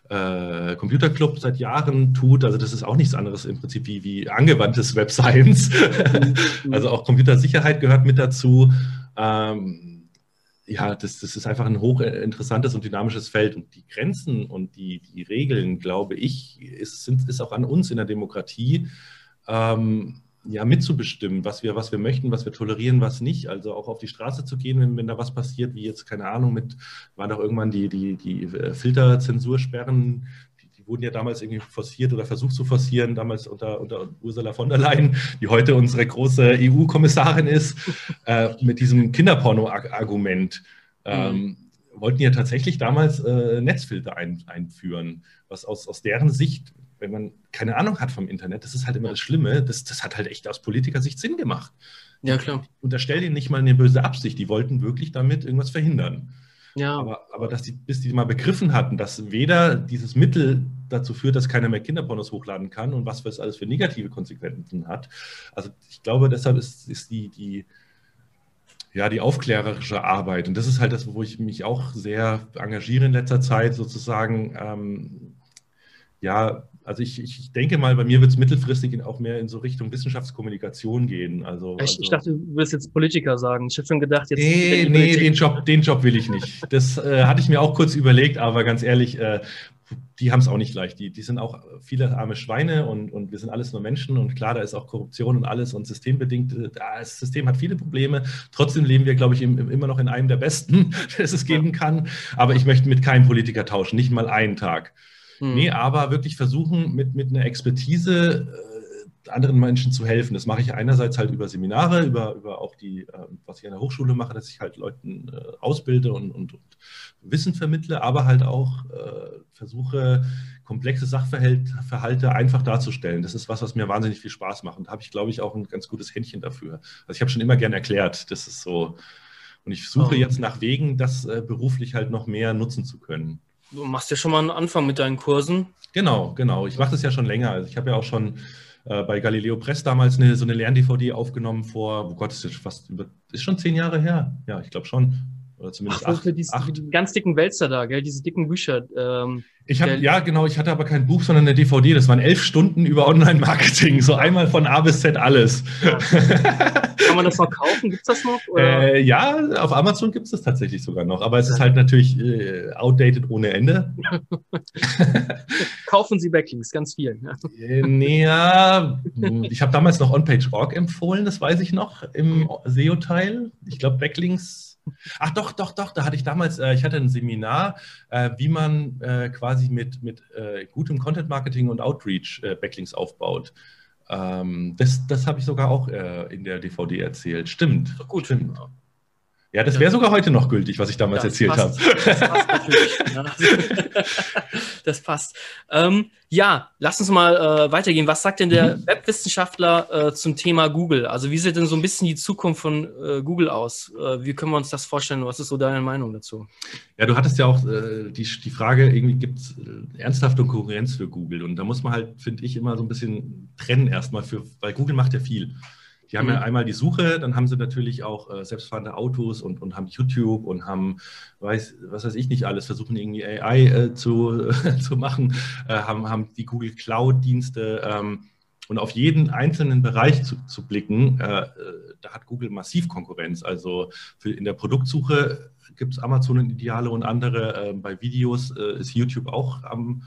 äh, Computer Club seit Jahren tut. Also das ist auch nichts anderes im Prinzip wie, wie angewandtes Web Science. [LAUGHS] also auch Computersicherheit gehört mit dazu. Ähm, ja, das, das ist einfach ein hochinteressantes und dynamisches Feld. Und die Grenzen und die, die Regeln, glaube ich, ist, sind, ist auch an uns in der Demokratie, ähm, ja, mitzubestimmen, was wir, was wir möchten, was wir tolerieren, was nicht. Also auch auf die Straße zu gehen, wenn, wenn da was passiert, wie jetzt, keine Ahnung, mit, waren doch irgendwann die, die, die äh, Filterzensursperren, die wurden ja damals irgendwie forciert oder versucht zu forcieren, damals unter, unter Ursula von der Leyen, die heute unsere große EU-Kommissarin ist, [LAUGHS] äh, mit diesem Kinderporno-Argument. Ähm, mhm. wollten ja tatsächlich damals äh, Netzfilter ein, einführen, was aus, aus deren Sicht, wenn man keine Ahnung hat vom Internet, das ist halt immer das Schlimme, das, das hat halt echt aus Politikersicht Sinn gemacht. Ja, klar. Ich unterstelle denen nicht mal eine böse Absicht, die wollten wirklich damit irgendwas verhindern. Ja. Aber, aber dass die, bis die mal begriffen hatten, dass weder dieses Mittel dazu führt, dass keiner mehr Kinderpornos hochladen kann und was es alles für negative Konsequenzen hat. Also ich glaube, deshalb ist, ist die, die, ja, die aufklärerische Arbeit, und das ist halt das, wo ich mich auch sehr engagiere in letzter Zeit, sozusagen, ähm, ja, also ich, ich denke mal, bei mir wird es mittelfristig auch mehr in so Richtung Wissenschaftskommunikation gehen. Also, ich, also, ich dachte, du willst jetzt Politiker sagen. Ich habe schon gedacht, jetzt. Nee, nee, den Job, den Job will ich nicht. Das äh, hatte ich mir auch kurz überlegt, aber ganz ehrlich, äh, die haben es auch nicht leicht. Die, die sind auch viele arme Schweine und, und wir sind alles nur Menschen und klar, da ist auch Korruption und alles und systembedingt. Äh, das System hat viele Probleme. Trotzdem leben wir, glaube ich, im, immer noch in einem der besten, [LAUGHS] das es geben kann. Aber ich möchte mit keinem Politiker tauschen, nicht mal einen Tag. Hm. Nee, aber wirklich versuchen, mit, mit einer Expertise äh, anderen Menschen zu helfen. Das mache ich einerseits halt über Seminare, über, über auch die, äh, was ich an der Hochschule mache, dass ich halt Leuten äh, ausbilde und, und, und, Wissen vermittle, aber halt auch äh, versuche, komplexe Sachverhalte einfach darzustellen. Das ist was, was mir wahnsinnig viel Spaß macht. Und da habe ich, glaube ich, auch ein ganz gutes Händchen dafür. Also ich habe schon immer gern erklärt, das ist so. Und ich suche oh. jetzt nach Wegen, das äh, beruflich halt noch mehr nutzen zu können. Du machst ja schon mal einen Anfang mit deinen Kursen. Genau, genau. Ich mache das ja schon länger. Also ich habe ja auch schon äh, bei Galileo Press damals eine, so eine Lern-DVD aufgenommen vor, oh Gott, ist fast ist schon zehn Jahre her. Ja, ich glaube schon. Oder zumindest Ach, acht, diese, acht. Die ganz dicken Wälzer da, gell? diese dicken Bücher. Ähm, ich hatte, ja, genau, ich hatte aber kein Buch, sondern eine DVD. Das waren elf Stunden über Online-Marketing, so einmal von A bis Z alles. Ja. Kann man das noch kaufen? Gibt es das noch? Äh, ja, auf Amazon gibt es das tatsächlich sogar noch, aber es ist halt natürlich äh, outdated ohne Ende. [LAUGHS] Kaufen Sie Backlinks, ganz viel. Ja. Äh, nee, ja, ich habe damals noch OnPage.org empfohlen, das weiß ich noch, im SEO-Teil. Ich glaube, Backlinks Ach doch, doch, doch, da hatte ich damals, äh, ich hatte ein Seminar, äh, wie man äh, quasi mit, mit äh, gutem Content Marketing und Outreach äh, Backlinks aufbaut. Ähm, das das habe ich sogar auch äh, in der DVD erzählt. Stimmt. Gut. Stimmt. Ja, das wäre sogar heute noch gültig, was ich damals ja, erzählt habe. Das passt natürlich. [LAUGHS] das passt. Ähm, ja, lass uns mal äh, weitergehen. Was sagt denn der mhm. Webwissenschaftler äh, zum Thema Google? Also wie sieht denn so ein bisschen die Zukunft von äh, Google aus? Äh, wie können wir uns das vorstellen? Was ist so deine Meinung dazu? Ja, du hattest ja auch äh, die, die Frage, irgendwie gibt es äh, ernsthafte Konkurrenz für Google? Und da muss man halt, finde ich, immer so ein bisschen trennen erstmal für, weil Google macht ja viel. Die haben mhm. ja einmal die Suche, dann haben sie natürlich auch äh, selbstfahrende Autos und, und haben YouTube und haben, weiß, was weiß ich nicht alles, versuchen irgendwie AI äh, zu, äh, [LAUGHS] zu machen, äh, haben, haben die Google Cloud-Dienste ähm, und auf jeden einzelnen Bereich zu, zu blicken, äh, äh, da hat Google massiv Konkurrenz. Also für, in der Produktsuche gibt es Amazon und Ideale und andere. bei Videos ist YouTube auch am,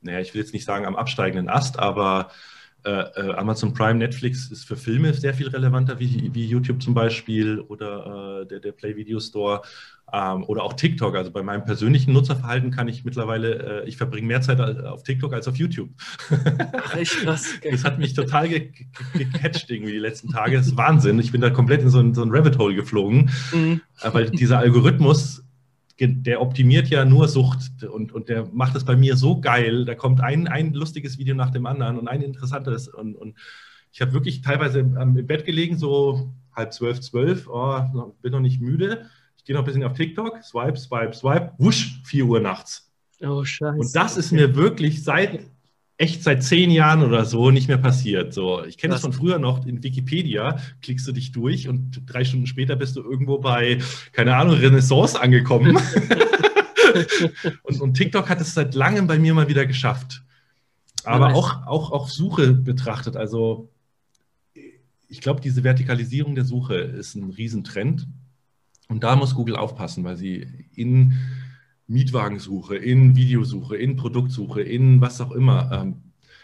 naja, ich will jetzt nicht sagen am absteigenden Ast, aber äh, äh, Amazon Prime, Netflix ist für Filme sehr viel relevanter wie, wie YouTube zum Beispiel oder äh, der, der Play Video Store ähm, oder auch TikTok. Also bei meinem persönlichen Nutzerverhalten kann ich mittlerweile, äh, ich verbringe mehr Zeit auf TikTok als auf YouTube. Ach, echt krass. [LAUGHS] Das hat mich total ge ge gecatcht irgendwie die letzten Tage. Das ist Wahnsinn. Ich bin da komplett in so ein, so ein Rabbit Hole geflogen, mhm. Äh, weil dieser Algorithmus der optimiert ja nur Sucht und, und der macht es bei mir so geil. Da kommt ein, ein lustiges Video nach dem anderen und ein interessantes. Und, und ich habe wirklich teilweise im, Bett gelegen, so halb zwölf, zwölf, oh, bin noch nicht müde. Ich gehe noch ein bisschen auf TikTok, swipe, swipe, swipe, wusch, 4 Uhr nachts. Oh, scheiße. Und das ist mir wirklich seit echt seit zehn Jahren oder so nicht mehr passiert. So, ich kenne das von früher noch in Wikipedia, klickst du dich durch und drei Stunden später bist du irgendwo bei, keine Ahnung, Renaissance angekommen. [LAUGHS] und, und, TikTok hat es seit langem bei mir mal wieder geschafft. Aber auch, auch, auch Suche betrachtet, also ich glaube, diese Vertikalisierung der Suche ist ein Riesentrend. Und da muss Google aufpassen, weil sie in Mietwagensuche, in Videosuche, in Produktsuche, in was auch immer. Ähm,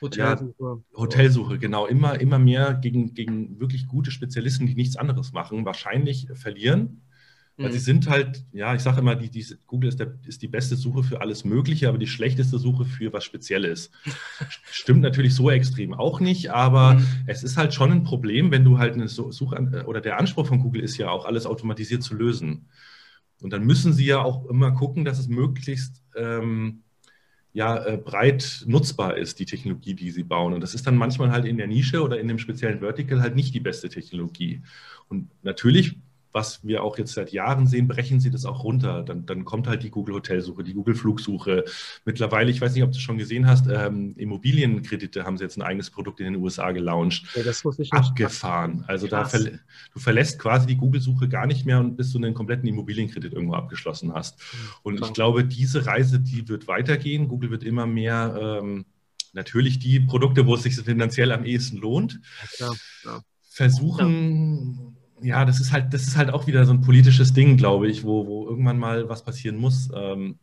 Hotelsuche. Ja, Hotelsuche, genau. Immer, immer mehr gegen, gegen wirklich gute Spezialisten, die nichts anderes machen, wahrscheinlich verlieren. Weil mhm. sie sind halt, ja, ich sage immer, die, die, Google ist, der, ist die beste Suche für alles Mögliche, aber die schlechteste Suche für was Spezielles. [LAUGHS] Stimmt natürlich so extrem auch nicht, aber mhm. es ist halt schon ein Problem, wenn du halt eine Suche, oder der Anspruch von Google ist ja auch, alles automatisiert zu lösen. Und dann müssen Sie ja auch immer gucken, dass es möglichst ähm, ja, äh, breit nutzbar ist, die Technologie, die Sie bauen. Und das ist dann manchmal halt in der Nische oder in dem speziellen Vertical halt nicht die beste Technologie. Und natürlich was wir auch jetzt seit Jahren sehen, brechen sie das auch runter. Dann, dann kommt halt die Google Hotelsuche, die Google Flugsuche. Mittlerweile, ich weiß nicht, ob du schon gesehen hast, ähm, Immobilienkredite haben sie jetzt ein eigenes Produkt in den USA gelauncht. Ja, das muss ich Abgefahren. Also da ver du verlässt quasi die Google-Suche gar nicht mehr und bis du einen kompletten Immobilienkredit irgendwo abgeschlossen hast. Und Klar. ich glaube, diese Reise, die wird weitergehen. Google wird immer mehr ähm, natürlich die Produkte, wo es sich finanziell am ehesten lohnt, ja, klar, versuchen ja, das ist halt, das ist halt auch wieder so ein politisches Ding, glaube ich, wo, wo irgendwann mal was passieren muss. Ähm,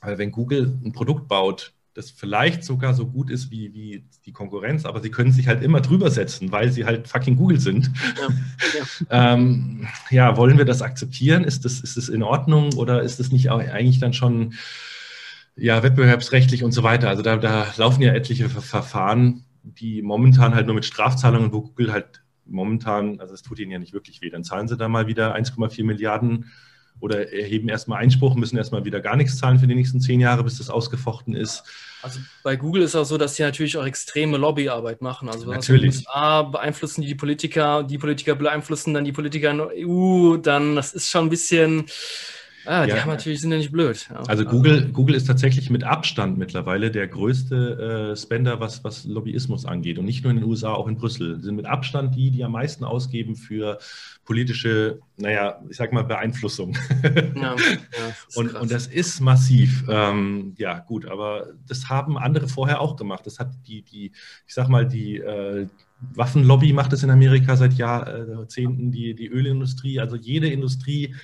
weil wenn Google ein Produkt baut, das vielleicht sogar so gut ist wie, wie die Konkurrenz, aber sie können sich halt immer drüber setzen, weil sie halt fucking Google sind. Ja, ja. [LAUGHS] ähm, ja wollen wir das akzeptieren? Ist das, ist das in Ordnung oder ist das nicht eigentlich dann schon ja, wettbewerbsrechtlich und so weiter? Also da, da laufen ja etliche Verfahren, die momentan halt nur mit Strafzahlungen, wo Google halt momentan, also es tut ihnen ja nicht wirklich weh, dann zahlen sie da mal wieder 1,4 Milliarden oder erheben erstmal Einspruch, müssen erstmal wieder gar nichts zahlen für die nächsten zehn Jahre, bis das ausgefochten ist. Also bei Google ist auch so, dass sie natürlich auch extreme Lobbyarbeit machen. Also natürlich. USA beeinflussen die Politiker, die Politiker beeinflussen dann die Politiker in der EU, dann das ist schon ein bisschen Ah, die ja. haben natürlich, sind ja nicht blöd. Also Google, Google ist tatsächlich mit Abstand mittlerweile der größte äh, Spender, was, was Lobbyismus angeht. Und nicht nur in den USA, auch in Brüssel. Sie sind mit Abstand die, die am meisten ausgeben für politische, naja, ich sag mal, Beeinflussung. Ja, ja, und, und, das ist massiv. Ähm, ja, gut, aber das haben andere vorher auch gemacht. Das hat die, die ich sag mal, die äh, Waffenlobby macht es in Amerika seit Jahrzehnten, die, die Ölindustrie, also jede Industrie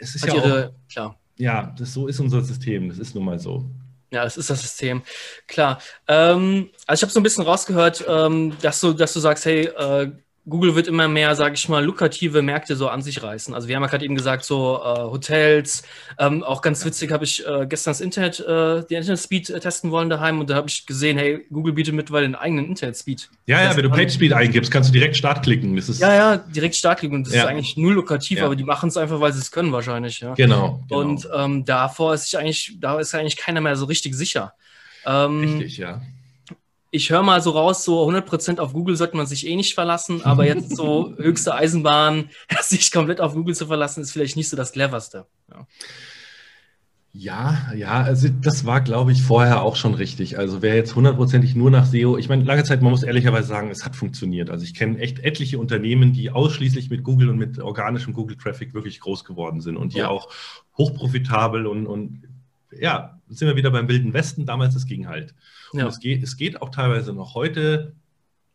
es ist ja ihre, auch, klar. Ja, das, so ist unser System. Das ist nun mal so. Ja, das ist das System. Klar. Ähm, also ich habe so ein bisschen rausgehört, ähm, dass, du, dass du sagst, hey, äh, Google wird immer mehr, sage ich mal, lukrative Märkte so an sich reißen. Also wir haben ja gerade eben gesagt, so äh, Hotels, ähm, auch ganz witzig habe ich äh, gestern das Internet, äh, die Internet-Speed äh, testen wollen daheim und da habe ich gesehen, hey, Google bietet mittlerweile einen eigenen Internet-Speed. Ja, ja, wenn du PageSpeed eingibst, kannst du direkt Start klicken. Das ist ja, ja, direkt Start klicken und das ja. ist eigentlich null lukrativ, ja. aber die machen es einfach, weil sie es können wahrscheinlich. Ja. Genau, genau. Und ähm, davor ist sich eigentlich, da ist eigentlich keiner mehr so richtig sicher. Ähm, richtig, ja ich höre mal so raus, so 100% auf Google sollte man sich eh nicht verlassen, aber jetzt so [LAUGHS] höchste Eisenbahn, [LAUGHS] sich komplett auf Google zu verlassen, ist vielleicht nicht so das cleverste. Ja. Ja, ja, also das war, glaube ich, vorher auch schon richtig. Also wer jetzt hundertprozentig nur nach SEO, ich meine, lange Zeit, man muss ehrlicherweise sagen, es hat funktioniert. Also ich kenne echt etliche Unternehmen, die ausschließlich mit Google und mit organischem Google-Traffic wirklich groß geworden sind und die ja. auch hochprofitabel und, und ja, sind wir wieder beim Wilden Westen, damals das ging halt. Und ja. es, geht, es geht auch teilweise noch heute,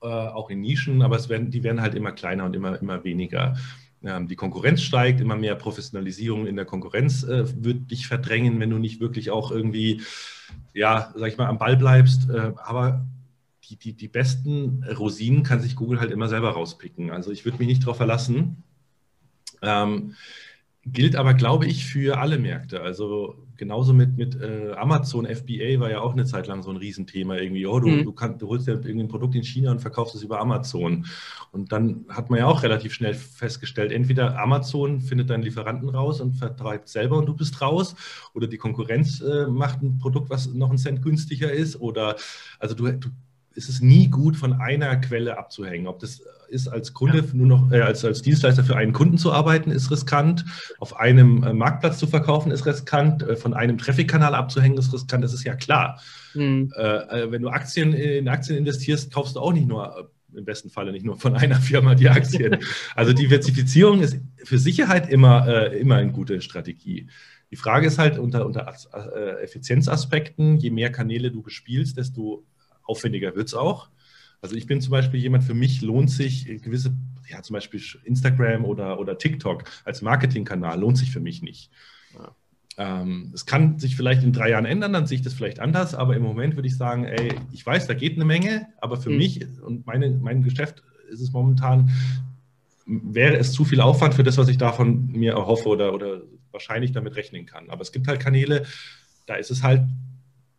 äh, auch in Nischen, aber es werden, die werden halt immer kleiner und immer, immer weniger. Ähm, die Konkurrenz steigt, immer mehr Professionalisierung in der Konkurrenz äh, wird dich verdrängen, wenn du nicht wirklich auch irgendwie, ja, sag ich mal, am Ball bleibst. Äh, aber die, die, die besten Rosinen kann sich Google halt immer selber rauspicken. Also ich würde mich nicht darauf verlassen. Ähm, gilt aber, glaube ich, für alle Märkte. Also genauso mit, mit äh, Amazon FBA war ja auch eine Zeit lang so ein Riesenthema irgendwie. Oh, du, mhm. du, kann, du holst ja irgendein Produkt in China und verkaufst es über Amazon. Und dann hat man ja auch relativ schnell festgestellt, entweder Amazon findet deinen Lieferanten raus und vertreibt selber und du bist raus, oder die Konkurrenz äh, macht ein Produkt, was noch einen Cent günstiger ist, oder also du, du ist es nie gut, von einer Quelle abzuhängen. Ob das ist als Kunde ja. nur noch, äh, als, als Dienstleister für einen Kunden zu arbeiten, ist riskant. Auf einem äh, Marktplatz zu verkaufen, ist riskant. Äh, von einem Traffic-Kanal abzuhängen, ist riskant. Das ist ja klar. Mhm. Äh, äh, wenn du Aktien in Aktien investierst, kaufst du auch nicht nur im besten Falle nicht nur von [LAUGHS] einer Firma die Aktien. Also Diversifizierung ist für Sicherheit immer, äh, immer eine gute Strategie. Die Frage ist halt unter, unter Effizienzaspekten, je mehr Kanäle du bespielst, desto aufwendiger wird es auch. Also ich bin zum Beispiel jemand, für mich lohnt sich gewisse, ja zum Beispiel Instagram oder, oder TikTok als Marketingkanal lohnt sich für mich nicht. Ja. Ähm, es kann sich vielleicht in drei Jahren ändern, dann sehe ich das vielleicht anders, aber im Moment würde ich sagen, ey, ich weiß, da geht eine Menge, aber für mhm. mich und meine, mein Geschäft ist es momentan, wäre es zu viel Aufwand für das, was ich davon mir erhoffe oder, oder wahrscheinlich damit rechnen kann. Aber es gibt halt Kanäle, da ist es halt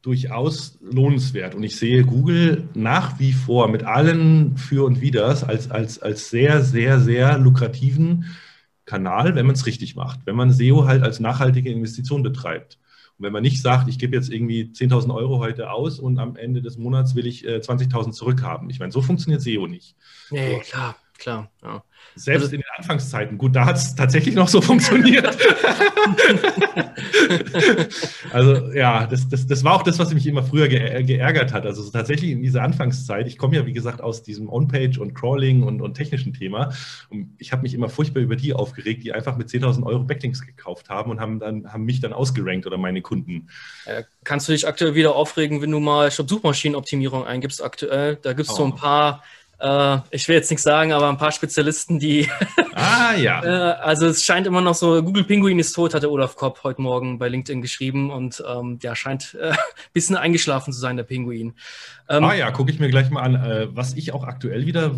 durchaus lohnenswert. Und ich sehe Google nach wie vor mit allen Für und Widers als, als, als sehr, sehr, sehr lukrativen Kanal, wenn man es richtig macht. Wenn man SEO halt als nachhaltige Investition betreibt. Und wenn man nicht sagt, ich gebe jetzt irgendwie 10.000 Euro heute aus und am Ende des Monats will ich äh, 20.000 zurückhaben. Ich meine, so funktioniert SEO nicht. Nee, klar, klar. Ja. Selbst also, in den Anfangszeiten. Gut, da hat es tatsächlich noch so [LAUGHS] funktioniert. [LAUGHS] also ja, das, das, das war auch das, was mich immer früher geärgert hat. Also tatsächlich in dieser Anfangszeit, ich komme ja wie gesagt aus diesem On-Page und Crawling und, und technischen Thema und ich habe mich immer furchtbar über die aufgeregt, die einfach mit 10.000 Euro Backlinks gekauft haben und haben, dann, haben mich dann ausgerankt oder meine Kunden. Äh, kannst du dich aktuell wieder aufregen, wenn du mal Suchmaschinenoptimierung eingibst aktuell? Da gibt es oh. so ein paar äh, ich will jetzt nichts sagen, aber ein paar Spezialisten, die. [LAUGHS] Ah, ja. äh, also, es scheint immer noch so: Google Pinguin ist tot, hatte Olaf Kopp heute Morgen bei LinkedIn geschrieben und ähm, der scheint äh, ein [LAUGHS] bisschen eingeschlafen zu sein, der Pinguin. Ähm, ah, ja, gucke ich mir gleich mal an. Äh, was ich auch aktuell wieder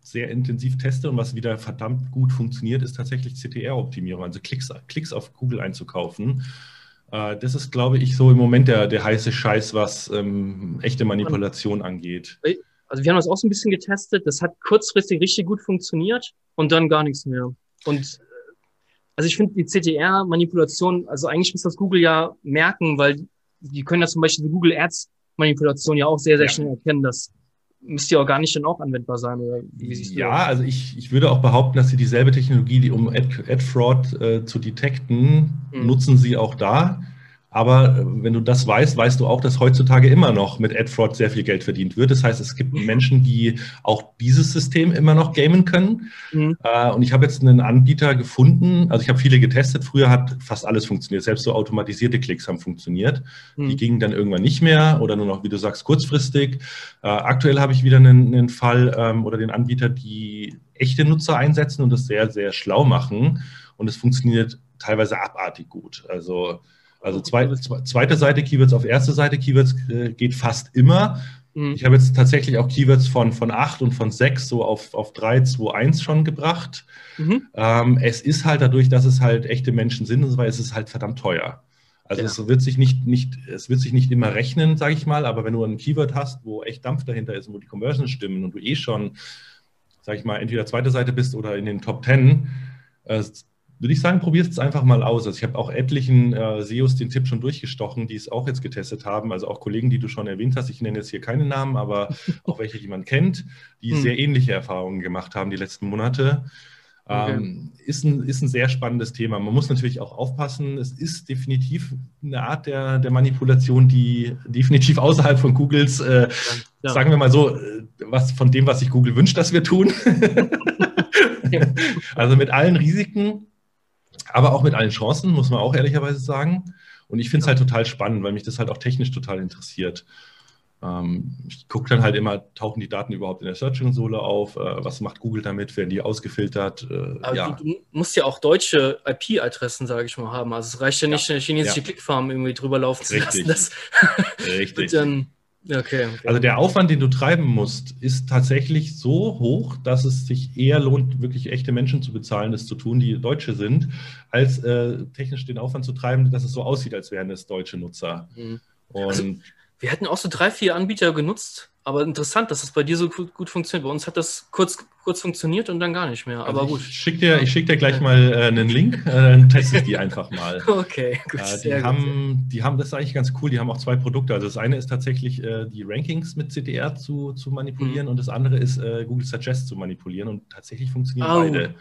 sehr intensiv teste und was wieder verdammt gut funktioniert, ist tatsächlich CTR-Optimierung, also Klicks, Klicks auf Google einzukaufen. Äh, das ist, glaube ich, so im Moment der, der heiße Scheiß, was ähm, echte Manipulation angeht. Also wir haben das auch so ein bisschen getestet. Das hat kurzfristig richtig gut funktioniert und dann gar nichts mehr. Und Also ich finde die CTR-Manipulation, also eigentlich muss das Google ja merken, weil die können ja zum Beispiel die Google Ads-Manipulation ja auch sehr, sehr ja. schnell erkennen. Das müsste ja organisch dann auch anwendbar sein. Oder wie siehst du ja, das? also ich, ich würde auch behaupten, dass sie dieselbe Technologie, die um Ad-Fraud Ad äh, zu detekten, mhm. nutzen sie auch da. Aber äh, wenn du das weißt, weißt du auch, dass heutzutage immer noch mit AdFraud sehr viel Geld verdient wird. Das heißt, es gibt. Menschen, die auch dieses System immer noch gamen können. Mhm. Äh, und ich habe jetzt einen Anbieter gefunden, also ich habe viele getestet. Früher hat fast alles funktioniert. Selbst so automatisierte Klicks haben funktioniert. Mhm. Die gingen dann irgendwann nicht mehr oder nur noch, wie du sagst, kurzfristig. Äh, aktuell habe ich wieder einen, einen Fall ähm, oder den Anbieter, die echte Nutzer einsetzen und das sehr, sehr schlau machen. Und es funktioniert teilweise abartig gut. Also also zwei, zweite Seite Keywords auf erste Seite Keywords äh, geht fast immer. Mhm. Ich habe jetzt tatsächlich auch Keywords von, von 8 und von 6 so auf, auf 3, 2, 1 schon gebracht. Mhm. Ähm, es ist halt dadurch, dass es halt echte Menschen sind, und so weiter, ist es halt verdammt teuer. Also ja. es wird sich nicht, nicht, es wird sich nicht immer rechnen, sage ich mal, aber wenn du ein Keyword hast, wo echt Dampf dahinter ist und wo die Conversions stimmen und du eh schon, sage ich mal, entweder zweite Seite bist oder in den Top 10, äh, würde ich sagen, probiert es einfach mal aus. Also ich habe auch etlichen äh, SEOs den Tipp schon durchgestochen, die es auch jetzt getestet haben. Also auch Kollegen, die du schon erwähnt hast. Ich nenne jetzt hier keine Namen, aber [LAUGHS] auch welche, die man kennt, die hm. sehr ähnliche Erfahrungen gemacht haben die letzten Monate. Okay. Ähm, ist, ein, ist ein sehr spannendes Thema. Man muss natürlich auch aufpassen. Es ist definitiv eine Art der, der Manipulation, die definitiv außerhalb von Googles, äh, ja. sagen wir mal so, äh, was von dem, was sich Google wünscht, dass wir tun. [LAUGHS] [LAUGHS] also mit allen Risiken aber auch mit allen Chancen, muss man auch ehrlicherweise sagen. Und ich finde es halt total spannend, weil mich das halt auch technisch total interessiert. Ähm, ich gucke dann halt immer, tauchen die Daten überhaupt in der Search-Konsole auf? Äh, was macht Google damit? Werden die ausgefiltert? Äh, Aber ja. du, du, musst ja auch deutsche IP-Adressen, sage ich mal, haben. Also es reicht ja nicht, ja. eine chinesische ja. Clickfarm irgendwie drüber laufen zu Richtig. lassen. Das [LAUGHS] Richtig. dann Okay, okay. Also der Aufwand, den du treiben musst, ist tatsächlich so hoch, dass es sich eher lohnt, wirklich echte Menschen zu bezahlen, das zu tun, die Deutsche sind, als äh, technisch den Aufwand zu treiben, dass es so aussieht, als wären es deutsche Nutzer. Mhm. Also, wir hätten auch so drei, vier Anbieter genutzt, aber interessant, dass das bei dir so gut, gut funktioniert. Bei uns hat das kurz, kurz funktioniert und dann gar nicht mehr. Aber also gut. Ich schicke dir, schick dir gleich mal äh, einen Link, äh, dann teste ich die einfach mal. [LAUGHS] Okay, gut. Äh, die, haben, gut. die haben, das ist eigentlich ganz cool, die haben auch zwei Produkte. Also das eine ist tatsächlich äh, die Rankings mit CTR zu, zu manipulieren mhm. und das andere ist äh, Google Suggest zu manipulieren und tatsächlich funktionieren oh, beide.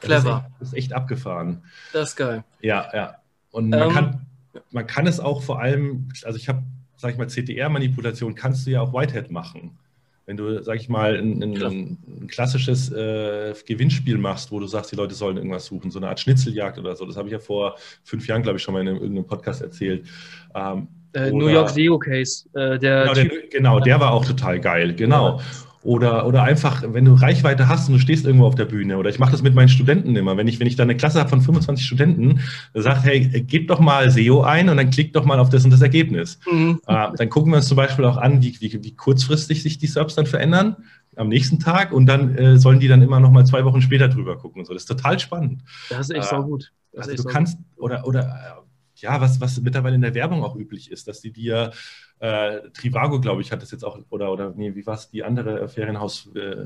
Das clever. Ist echt, das ist echt abgefahren. Das ist geil. Ja, ja. Und man, ähm, kann, man kann es auch vor allem, also ich habe sag ich mal, CTR-Manipulation kannst du ja auch Whitehead machen. Wenn du, sag ich mal, ein, ein, ein klassisches äh, Gewinnspiel machst, wo du sagst, die Leute sollen irgendwas suchen, so eine Art Schnitzeljagd oder so, das habe ich ja vor fünf Jahren, glaube ich, schon mal in einem, irgendeinem Podcast erzählt. Ähm, äh, New York SEO Case. Äh, der genau, der, genau, der war auch total geil, genau. Ja. Oder, oder einfach, wenn du Reichweite hast und du stehst irgendwo auf der Bühne. Oder ich mache das mit meinen Studenten immer. Wenn ich, wenn ich da eine Klasse habe von 25 Studenten, sagt, hey, gib doch mal SEO ein und dann klick doch mal auf das und das Ergebnis. Mhm. Äh, dann gucken wir uns zum Beispiel auch an, wie, wie, wie kurzfristig sich die Subs dann verändern am nächsten Tag und dann äh, sollen die dann immer noch mal zwei Wochen später drüber gucken und so. Das ist total spannend. Das ist echt äh, so gut. Das also du kannst, gut. oder, oder ja, was, was mittlerweile in der Werbung auch üblich ist, dass die dir äh, Trivago, glaube ich, hat das jetzt auch, oder, oder nee, wie war es, die andere Ferienhaus? Äh,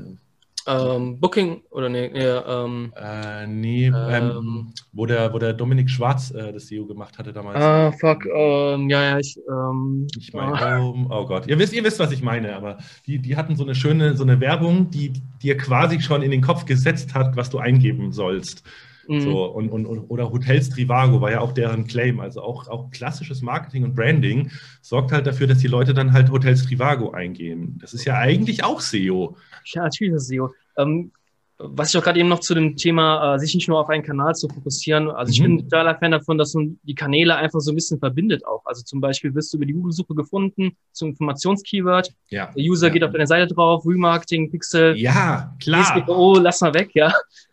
ähm, Booking oder nee, nee, ähm, äh, nee ähm, ähm, wo, der, wo der Dominik Schwarz äh, das SEO gemacht hatte damals. Ah, fuck, ähm, ja, ja, ich. Ähm, ich meine, oh. oh, Gott, ihr wisst, ihr wisst, was ich meine, aber die, die hatten so eine schöne, so eine Werbung, die dir quasi schon in den Kopf gesetzt hat, was du eingeben sollst. Mhm. So, und, und, oder Hotels Trivago war ja auch deren Claim. Also auch, auch klassisches Marketing und Branding sorgt halt dafür, dass die Leute dann halt Hotels Trivago eingehen. Das ist ja eigentlich auch SEO. Ja, natürlich ist SEO. Ähm, was ich auch gerade eben noch zu dem Thema, äh, sich nicht nur auf einen Kanal zu fokussieren. Also ich mhm. bin totaler Fan davon, dass man die Kanäle einfach so ein bisschen verbindet auch. Also zum Beispiel wirst du über die Google-Suche gefunden zum Informationskeyword. Ja. Der User ja. geht auf deine Seite drauf, Remarketing, Pixel. Ja, klar. Oh, lass mal weg, ja.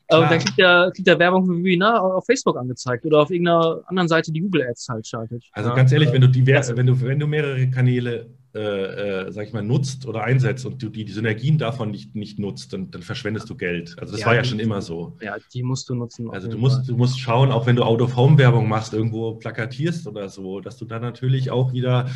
Klar. Und dann kriegt er, kriegt er Werbung für Webinar auf Facebook angezeigt oder auf irgendeiner anderen Seite, die Google Ads halt schaltet. Also ja. ganz ehrlich, wenn du, die, wenn, du, wenn du mehrere Kanäle, äh, äh, sag ich mal, nutzt oder einsetzt und du die, die Synergien davon nicht, nicht nutzt, dann, dann verschwendest du Geld. Also das ja, war ja schon immer so. Ja, die musst du nutzen. Also du musst, du musst schauen, auch wenn du Out-of-Home-Werbung machst, irgendwo plakatierst oder so, dass du dann natürlich auch wieder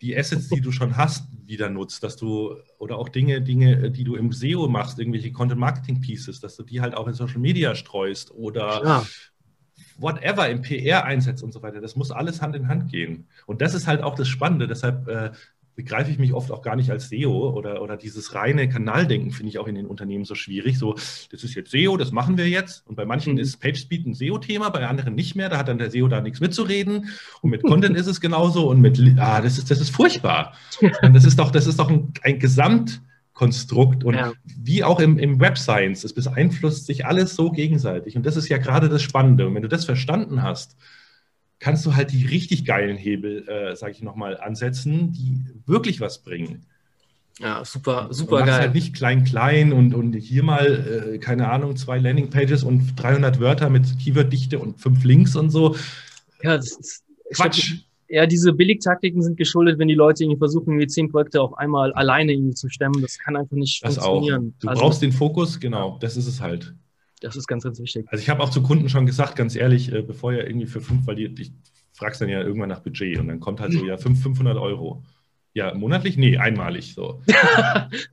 die Assets, die du schon hast, wieder nutzt, dass du oder auch Dinge, Dinge, die du im SEO machst, irgendwelche Content Marketing Pieces, dass du die halt auch in Social Media streust oder ja. whatever im PR einsetzt und so weiter. Das muss alles Hand in Hand gehen. Und das ist halt auch das Spannende. Deshalb äh, begreife ich mich oft auch gar nicht als SEO oder, oder dieses reine Kanaldenken finde ich auch in den Unternehmen so schwierig. So, das ist jetzt SEO, das machen wir jetzt. Und bei manchen mhm. ist PageSpeed ein SEO-Thema, bei anderen nicht mehr. Da hat dann der SEO da nichts mitzureden. Und mit Content ist es genauso. Und mit, ah, das ist, das ist furchtbar. Und das ist doch, das ist doch ein, ein Gesamtkonstrukt. Und ja. wie auch im, im Web Science, es beeinflusst sich alles so gegenseitig. Und das ist ja gerade das Spannende. Und wenn du das verstanden hast, kannst du halt die richtig geilen Hebel, äh, sage ich nochmal, ansetzen, die wirklich was bringen. Ja, super, super und geil. halt nicht klein, klein und, und hier mal, äh, keine Ahnung, zwei Landingpages und 300 Wörter mit Keyworddichte und fünf Links und so. Ja, das ist Quatsch. Glaub, ja, diese Billigtaktiken sind geschuldet, wenn die Leute irgendwie versuchen, irgendwie zehn Projekte auf einmal alleine irgendwie zu stemmen. Das kann einfach nicht das funktionieren. Auch. Du also, brauchst den Fokus, genau, das ist es halt. Das ist ganz, ganz wichtig. Also ich habe auch zu Kunden schon gesagt, ganz ehrlich, äh, bevor ihr irgendwie für fünf, weil die, ich fragst dann ja irgendwann nach Budget und dann kommt halt so, ja, 500 Euro. Ja, monatlich? Nee, einmalig so.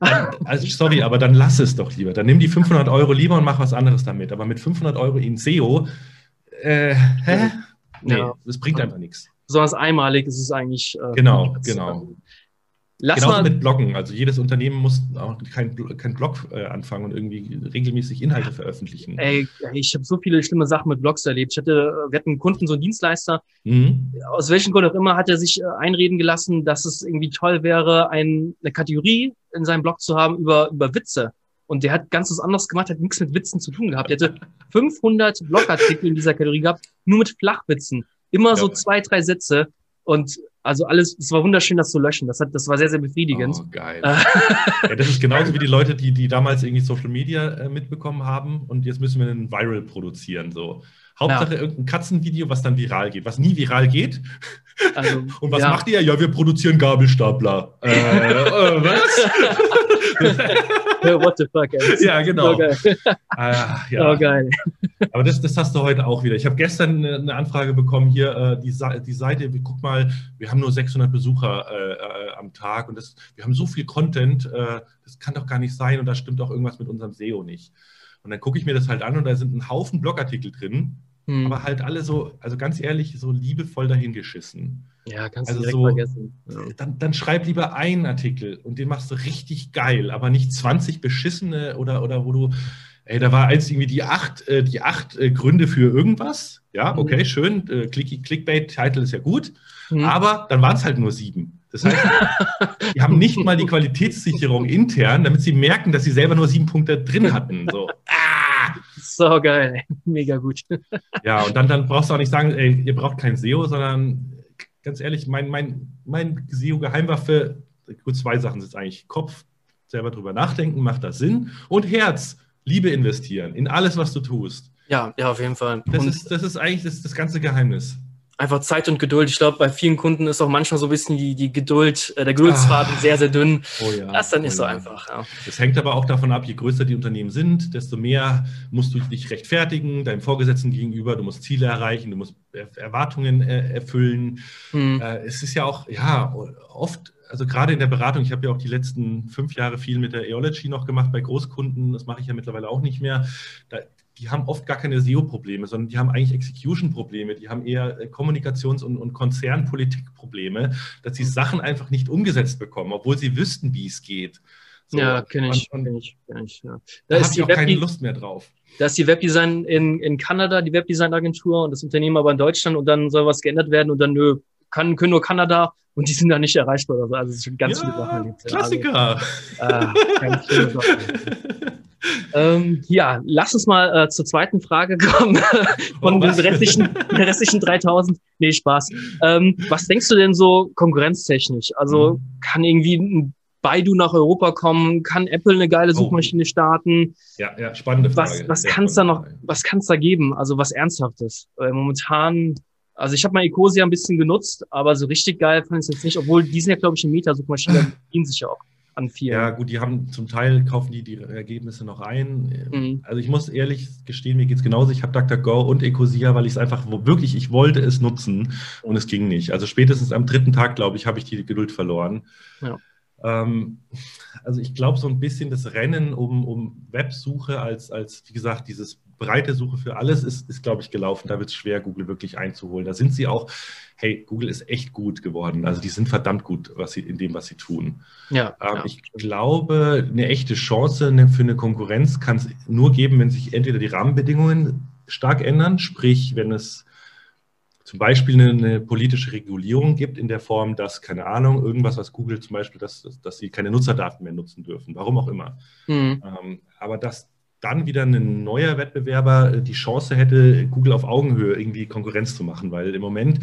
[LAUGHS] also, sorry, aber dann lass es doch lieber. Dann nimm die 500 Euro lieber und mach was anderes damit. Aber mit 500 Euro in SEO, äh, hä? Nee, ja. das bringt einfach nichts. Besonders einmalig ist es eigentlich. Äh, genau, genau. Lass Genauso mal. mit Bloggen. Also jedes Unternehmen muss auch kein, kein Blog äh, anfangen und irgendwie regelmäßig Inhalte veröffentlichen. Ey, ich habe so viele schlimme Sachen mit Blogs erlebt. Ich hatte, wir hatten einen Kunden, so einen Dienstleister. Mhm. Aus welchem Grund auch immer hat er sich äh, einreden gelassen, dass es irgendwie toll wäre, ein, eine Kategorie in seinem Blog zu haben über, über Witze. Und der hat ganz was anderes gemacht, hat nichts mit Witzen zu tun gehabt. Der hatte 500 [LAUGHS] Blogartikel in dieser Kategorie gehabt, nur mit Flachwitzen. Immer ja. so zwei, drei Sätze. Und also alles, es war wunderschön, das zu löschen. Das, hat, das war sehr, sehr befriedigend. Oh, geil. ja, das ist [LAUGHS] genauso wie die Leute, die, die damals irgendwie Social Media äh, mitbekommen haben und jetzt müssen wir einen Viral produzieren. So. Hauptsache ja. irgendein Katzenvideo, was dann viral geht, was nie viral geht. Also, [LAUGHS] und was ja. macht ihr? Ja, wir produzieren Gabelstapler. [LAUGHS] äh, äh, was? What the fuck, ey. Ja, genau. Oh, ah, ja. oh geil. Aber das, das hast du heute auch wieder. Ich habe gestern eine Anfrage bekommen, hier äh, die, die Seite, guck mal, wir haben nur 600 Besucher äh, äh, am Tag und das, wir haben so viel Content, äh, das kann doch gar nicht sein und da stimmt auch irgendwas mit unserem SEO nicht. Und dann gucke ich mir das halt an und da sind ein Haufen Blogartikel drin, hm. aber halt alle so, also ganz ehrlich, so liebevoll dahingeschissen. Ja, kannst also du direkt so, vergessen. Ja. Dann, dann, schreib lieber einen Artikel und den machst du richtig geil, aber nicht 20 beschissene oder, oder wo du, ey, da war eins irgendwie die acht, äh, die acht äh, Gründe für irgendwas. Ja, mhm. okay, mhm. schön. Äh, Click, Clickbait-Titel ist ja gut. Mhm. Aber dann waren es halt nur sieben. Das heißt, [LAUGHS] die haben nicht mal die Qualitätssicherung intern, damit sie merken, dass sie selber nur sieben Punkte drin hatten. So. [LAUGHS] Ah! So geil, mega gut. Ja, und dann, dann brauchst du auch nicht sagen, ey, ihr braucht kein SEO, sondern ganz ehrlich, mein, mein, mein SEO-Geheimwaffe, gut, zwei Sachen sind eigentlich Kopf, selber drüber nachdenken, macht das Sinn und Herz, Liebe investieren in alles, was du tust. Ja, ja, auf jeden Fall. Das, ist, das ist eigentlich das, das ganze Geheimnis einfach Zeit und Geduld. Ich glaube, bei vielen Kunden ist auch manchmal so ein bisschen die, die Geduld, äh, der Geduldsfaden ah. sehr, sehr dünn. Oh ja, das ist dann nicht oh so ja. einfach. Ja. Das hängt aber auch davon ab, je größer die Unternehmen sind, desto mehr musst du dich rechtfertigen, deinem Vorgesetzten gegenüber, du musst Ziele erreichen, du musst Erwartungen äh, erfüllen. Hm. Äh, es ist ja auch, ja, oft also gerade in der Beratung, ich habe ja auch die letzten fünf Jahre viel mit der Eology noch gemacht bei Großkunden, das mache ich ja mittlerweile auch nicht mehr. Da die haben oft gar keine SEO-Probleme, sondern die haben eigentlich Execution-Probleme, die haben eher äh, Kommunikations- und, und Konzernpolitik-Probleme, dass sie Sachen einfach nicht umgesetzt bekommen, obwohl sie wüssten, wie es geht. So, ja, kenne ich, kenn ich, kenn ich. Ja. Da, da habe ich auch keine Lust mehr drauf. Da ist die Webdesign in, in Kanada, die Webdesign-Agentur und das Unternehmen aber in Deutschland und dann soll was geändert werden und dann, nö, kann, können nur Kanada und die sind da nicht erreichbar oder so. Also es ist schon ganz ja, viele Sachen. Klassiker. Also, äh, ganz viele Sachen. [LAUGHS] Ähm, ja, lass uns mal äh, zur zweiten Frage kommen [LAUGHS] von oh, den restlichen, [LAUGHS] den restlichen 3000. Nee, Spaß. Ähm, was denkst du denn so konkurrenztechnisch? Also mhm. kann irgendwie ein Baidu nach Europa kommen? Kann Apple eine geile oh. Suchmaschine starten? Ja, ja, spannende Frage. Was, was kann es da noch, was kann es da geben? Also was Ernsthaftes? Weil momentan, also ich habe mal Ecosia ein bisschen genutzt, aber so richtig geil fand ich es jetzt nicht, obwohl die sind ja, glaube ich, eine Meta-Suchmaschine, [LAUGHS] dienen sich ja auch an vielen. Ja, gut, die haben zum Teil kaufen die die Ergebnisse noch ein. Mhm. Also ich muss ehrlich gestehen, mir geht es genauso. Ich habe DuckDuckGo und Ecosia, weil ich es einfach wo wirklich, ich wollte es nutzen und es ging nicht. Also spätestens am dritten Tag, glaube ich, habe ich die Geduld verloren. Ja. Ähm, also ich glaube so ein bisschen das Rennen um, um Websuche als, als, wie gesagt, dieses breite Suche für alles ist, ist glaube ich, gelaufen. Da wird es schwer, Google wirklich einzuholen. Da sind sie auch, hey, Google ist echt gut geworden. Also die sind verdammt gut was sie, in dem, was sie tun. Ja, ähm, ja. Ich glaube, eine echte Chance ne, für eine Konkurrenz kann es nur geben, wenn sich entweder die Rahmenbedingungen stark ändern, sprich, wenn es zum Beispiel eine, eine, politische Regulierung gibt in der Form, dass, keine Ahnung, irgendwas, was Google zum Beispiel, dass, dass sie keine Nutzerdaten mehr nutzen dürfen, warum auch immer. Mhm. Ähm, aber dass dann wieder ein neuer Wettbewerber äh, die Chance hätte, Google auf Augenhöhe irgendwie Konkurrenz zu machen, weil im Moment,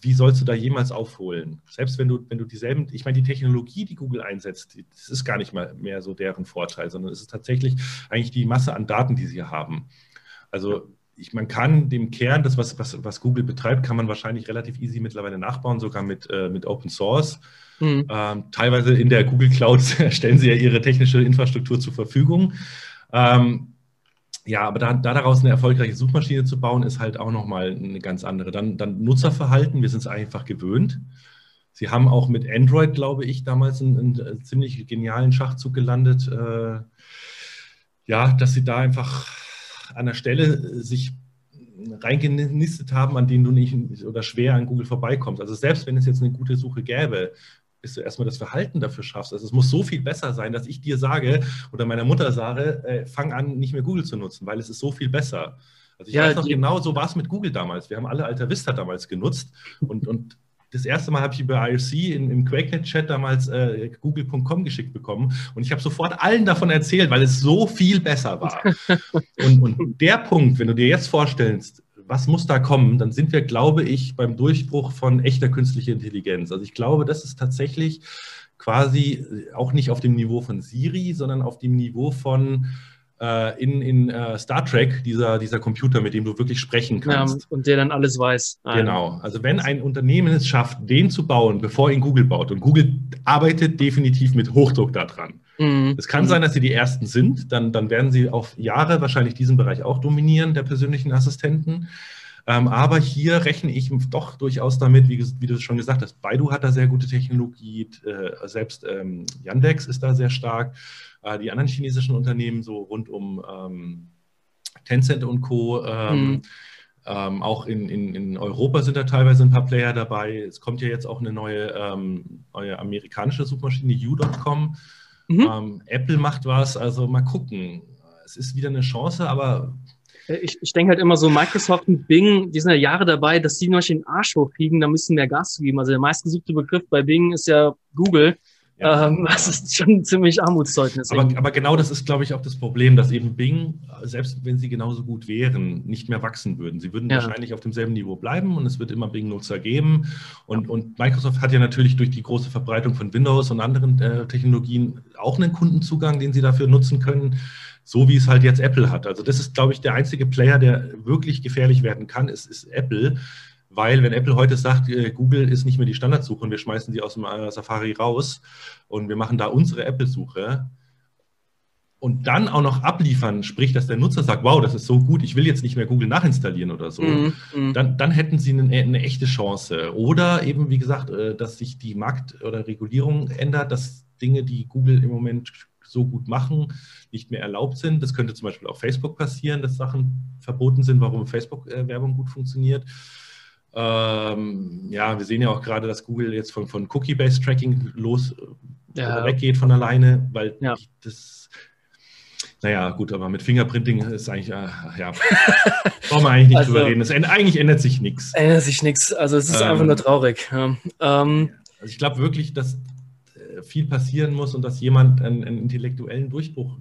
wie sollst du da jemals aufholen? Selbst wenn du, wenn du dieselben, ich meine, die Technologie, die Google einsetzt, das ist gar nicht mal mehr so deren Vorteil, sondern es ist tatsächlich eigentlich die Masse an Daten, die sie haben. Also ich, man kann dem Kern, das, was, was, was Google betreibt, kann man wahrscheinlich relativ easy mittlerweile nachbauen, sogar mit, äh, mit Open Source. Mhm. Ähm, teilweise in der Google Cloud [LAUGHS] stellen sie ja ihre technische Infrastruktur zur Verfügung. Ähm, ja, aber da, da, daraus eine erfolgreiche Suchmaschine zu bauen, ist halt auch nochmal eine ganz andere. Dann, dann Nutzerverhalten, wir sind es einfach gewöhnt. Sie haben auch mit Android, glaube ich, damals einen, einen ziemlich genialen Schachzug gelandet. Äh, ja, dass sie da einfach an der Stelle sich reingenistet haben, an denen du nicht oder schwer an Google vorbeikommst. Also selbst wenn es jetzt eine gute Suche gäbe, bis du erstmal das Verhalten dafür schaffst. Also es muss so viel besser sein, dass ich dir sage oder meiner Mutter sage, äh, fang an, nicht mehr Google zu nutzen, weil es ist so viel besser. Also ich ja, weiß noch genau, so war es mit Google damals. Wir haben alle Alta Vista damals genutzt und, und das erste Mal habe ich über IRC in, im QuakeNet-Chat damals äh, google.com geschickt bekommen und ich habe sofort allen davon erzählt, weil es so viel besser war. [LAUGHS] und, und der Punkt, wenn du dir jetzt vorstellst, was muss da kommen, dann sind wir, glaube ich, beim Durchbruch von echter künstlicher Intelligenz. Also ich glaube, das ist tatsächlich quasi auch nicht auf dem Niveau von Siri, sondern auf dem Niveau von äh, in, in uh, Star Trek, dieser, dieser Computer, mit dem du wirklich sprechen kannst. Ja, und der dann alles weiß. Genau. Also wenn ein Unternehmen es schafft, den zu bauen, bevor ihn Google baut, und Google arbeitet definitiv mit Hochdruck daran. Mhm. Es kann sein, dass sie die Ersten sind, dann, dann werden sie auf Jahre wahrscheinlich diesen Bereich auch dominieren, der persönlichen Assistenten. Ähm, aber hier rechne ich doch durchaus damit, wie, wie, du schon gesagt hast, Baidu hat da sehr gute Technologie, äh, selbst ähm, Yandex ist da sehr stark. Äh, die anderen chinesischen Unternehmen, so rund um ähm, Tencent und Co., ähm, mhm. Ähm, auch in, in, in, Europa sind da teilweise ein paar Player dabei. Es kommt ja jetzt auch eine neue, ähm, neue amerikanische Suchmaschine, U.com. Mhm. Ähm, Apple macht was, also mal gucken. Es ist wieder eine Chance, aber äh, ich, ich denke halt immer so, Microsoft und Bing, die sind ja Jahre dabei, dass die noch den Arsch hochkriegen, da müssen mehr Gas zu geben. Also der meistgesuchte Begriff bei Bing ist ja Google. Ja. Ähm, [LAUGHS] das ist schon ein ziemlich Armutszeugnis. Aber, aber, genau das ist, glaube ich, auch das Problem, dass eben Bing, selbst wenn sie genauso gut wären, nicht mehr wachsen würden. Sie würden ja. wahrscheinlich auf demselben Niveau bleiben und es wird immer Bing-Nutzer geben. Und, und, Microsoft hat ja natürlich durch die große Verbreitung von Windows und anderen äh, Technologien auch einen Kundenzugang, den sie dafür nutzen können so wie es halt jetzt Apple hat. Also das ist, glaube ich, der einzige Player, der wirklich gefährlich werden kann, ist, ist Apple. Weil wenn Apple heute sagt, äh, Google ist nicht mehr die Standardsuche und wir schmeißen sie aus dem äh, Safari raus und wir machen da unsere Apple-Suche und dann auch noch abliefern, sprich, dass der Nutzer sagt, wow, das ist so gut, ich will jetzt nicht mehr Google nachinstallieren oder so, mm, mm. Dann, dann hätten sie eine, eine, echte Chance. Oder eben, wie gesagt, äh, dass sich die Markt- oder Regulierung ändert, dass Dinge, die Google im Moment so gut machen, nicht mehr erlaubt sind. Das könnte zum Beispiel auf Facebook passieren, dass Sachen verboten sind, warum Facebook-Werbung gut funktioniert. Ähm, ja, wir sehen ja auch gerade, dass Google jetzt von, von Cookie-Based Tracking los ja. weggeht von alleine, weil ja. das naja, gut, aber mit Fingerprinting ist eigentlich, äh, ja, [LAUGHS] brauchen wir eigentlich nicht also, drüber reden. Es, eigentlich ändert sich nichts. Ändert sich nichts. Also es ist ähm, einfach nur traurig. Ja. Ähm, also ich glaube wirklich, dass viel passieren muss und dass jemand einen, einen intellektuellen Durchbruch,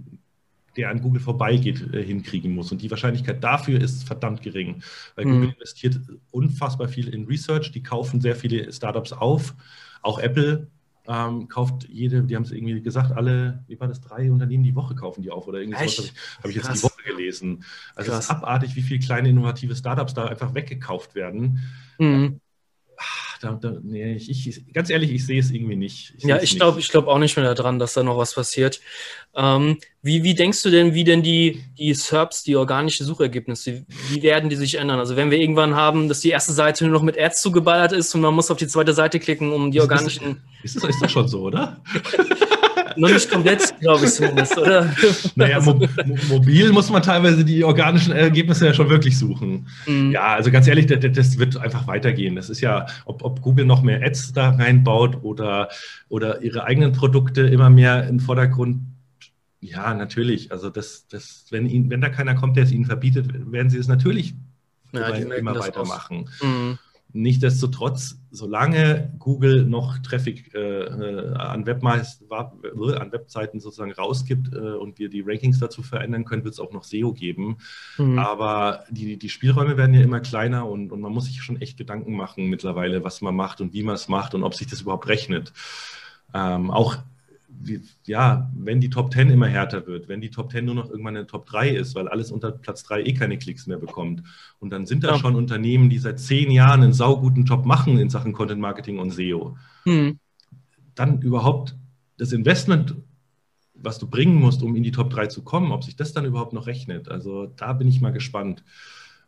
der an Google vorbeigeht, äh, hinkriegen muss. Und die Wahrscheinlichkeit dafür ist verdammt gering, weil mhm. Google investiert unfassbar viel in Research, die kaufen sehr viele Startups auf, auch Apple ähm, kauft jede, die haben es irgendwie gesagt, alle, wie war das, drei Unternehmen die Woche kaufen die auf oder sowas habe ich, jetzt die Woche gelesen. Also Krass. es ist abartig, wie viele kleine innovative Startups da einfach weggekauft werden. Mhm da, da, nee, ich, ich, ganz ehrlich, ich sehe es irgendwie nicht. Ich ja, ich glaube ich glaub auch nicht mehr daran, dass da noch was passiert. Ähm, wie, wie denkst du denn, wie denn die, die SERPs, die organischen Suchergebnisse, wie werden die sich ändern? Also wenn wir irgendwann haben, dass die erste Seite nur noch mit Ads zugeballert ist und man muss auf die zweite Seite klicken, um die organischen... Ist das, ist das schon so, oder? [LAUGHS] noch nicht komplett, glaube ich zumindest, oder? [LAUGHS] Naja, mo mobil muss man teilweise die organischen Ergebnisse ja schon wirklich suchen. Mhm. Ja, also ganz ehrlich, das, das, wird einfach weitergehen. Das ist ja, ob, ob, Google noch mehr Ads da reinbaut oder, oder ihre eigenen Produkte immer mehr in den Vordergrund ja, natürlich. Also das, das, wenn, ihn, wenn da keiner kommt, der es ihnen verbietet, werden sie es natürlich ja, immer weitermachen. Mhm. Nichtsdestotrotz, solange Google noch Traffic äh, äh an, an, Webseiten sozusagen rausgibt äh, und wir die Rankings dazu verändern können, wird es auch noch SEO geben. Mhm. Aber die, die Spielräume werden ja immer kleiner und, und man muss sich schon echt Gedanken machen mittlerweile, was man macht und wie man es macht und ob sich das überhaupt rechnet. Ähm, auch wie, ja, wenn die Top 10 immer härter wird, wenn die Top 10 nur noch irgendwann eine Top 3 ist, weil alles unter Platz 3 eh keine Klicks mehr bekommt. Und dann sind da ja. schon Unternehmen, die seit zehn Jahren einen sauguten Job machen in Sachen Content Marketing und SEO. Hm. Dann überhaupt das Investment, was du bringen musst, um in die Top 3 zu kommen, ob sich das dann überhaupt noch rechnet. Also da bin ich mal gespannt.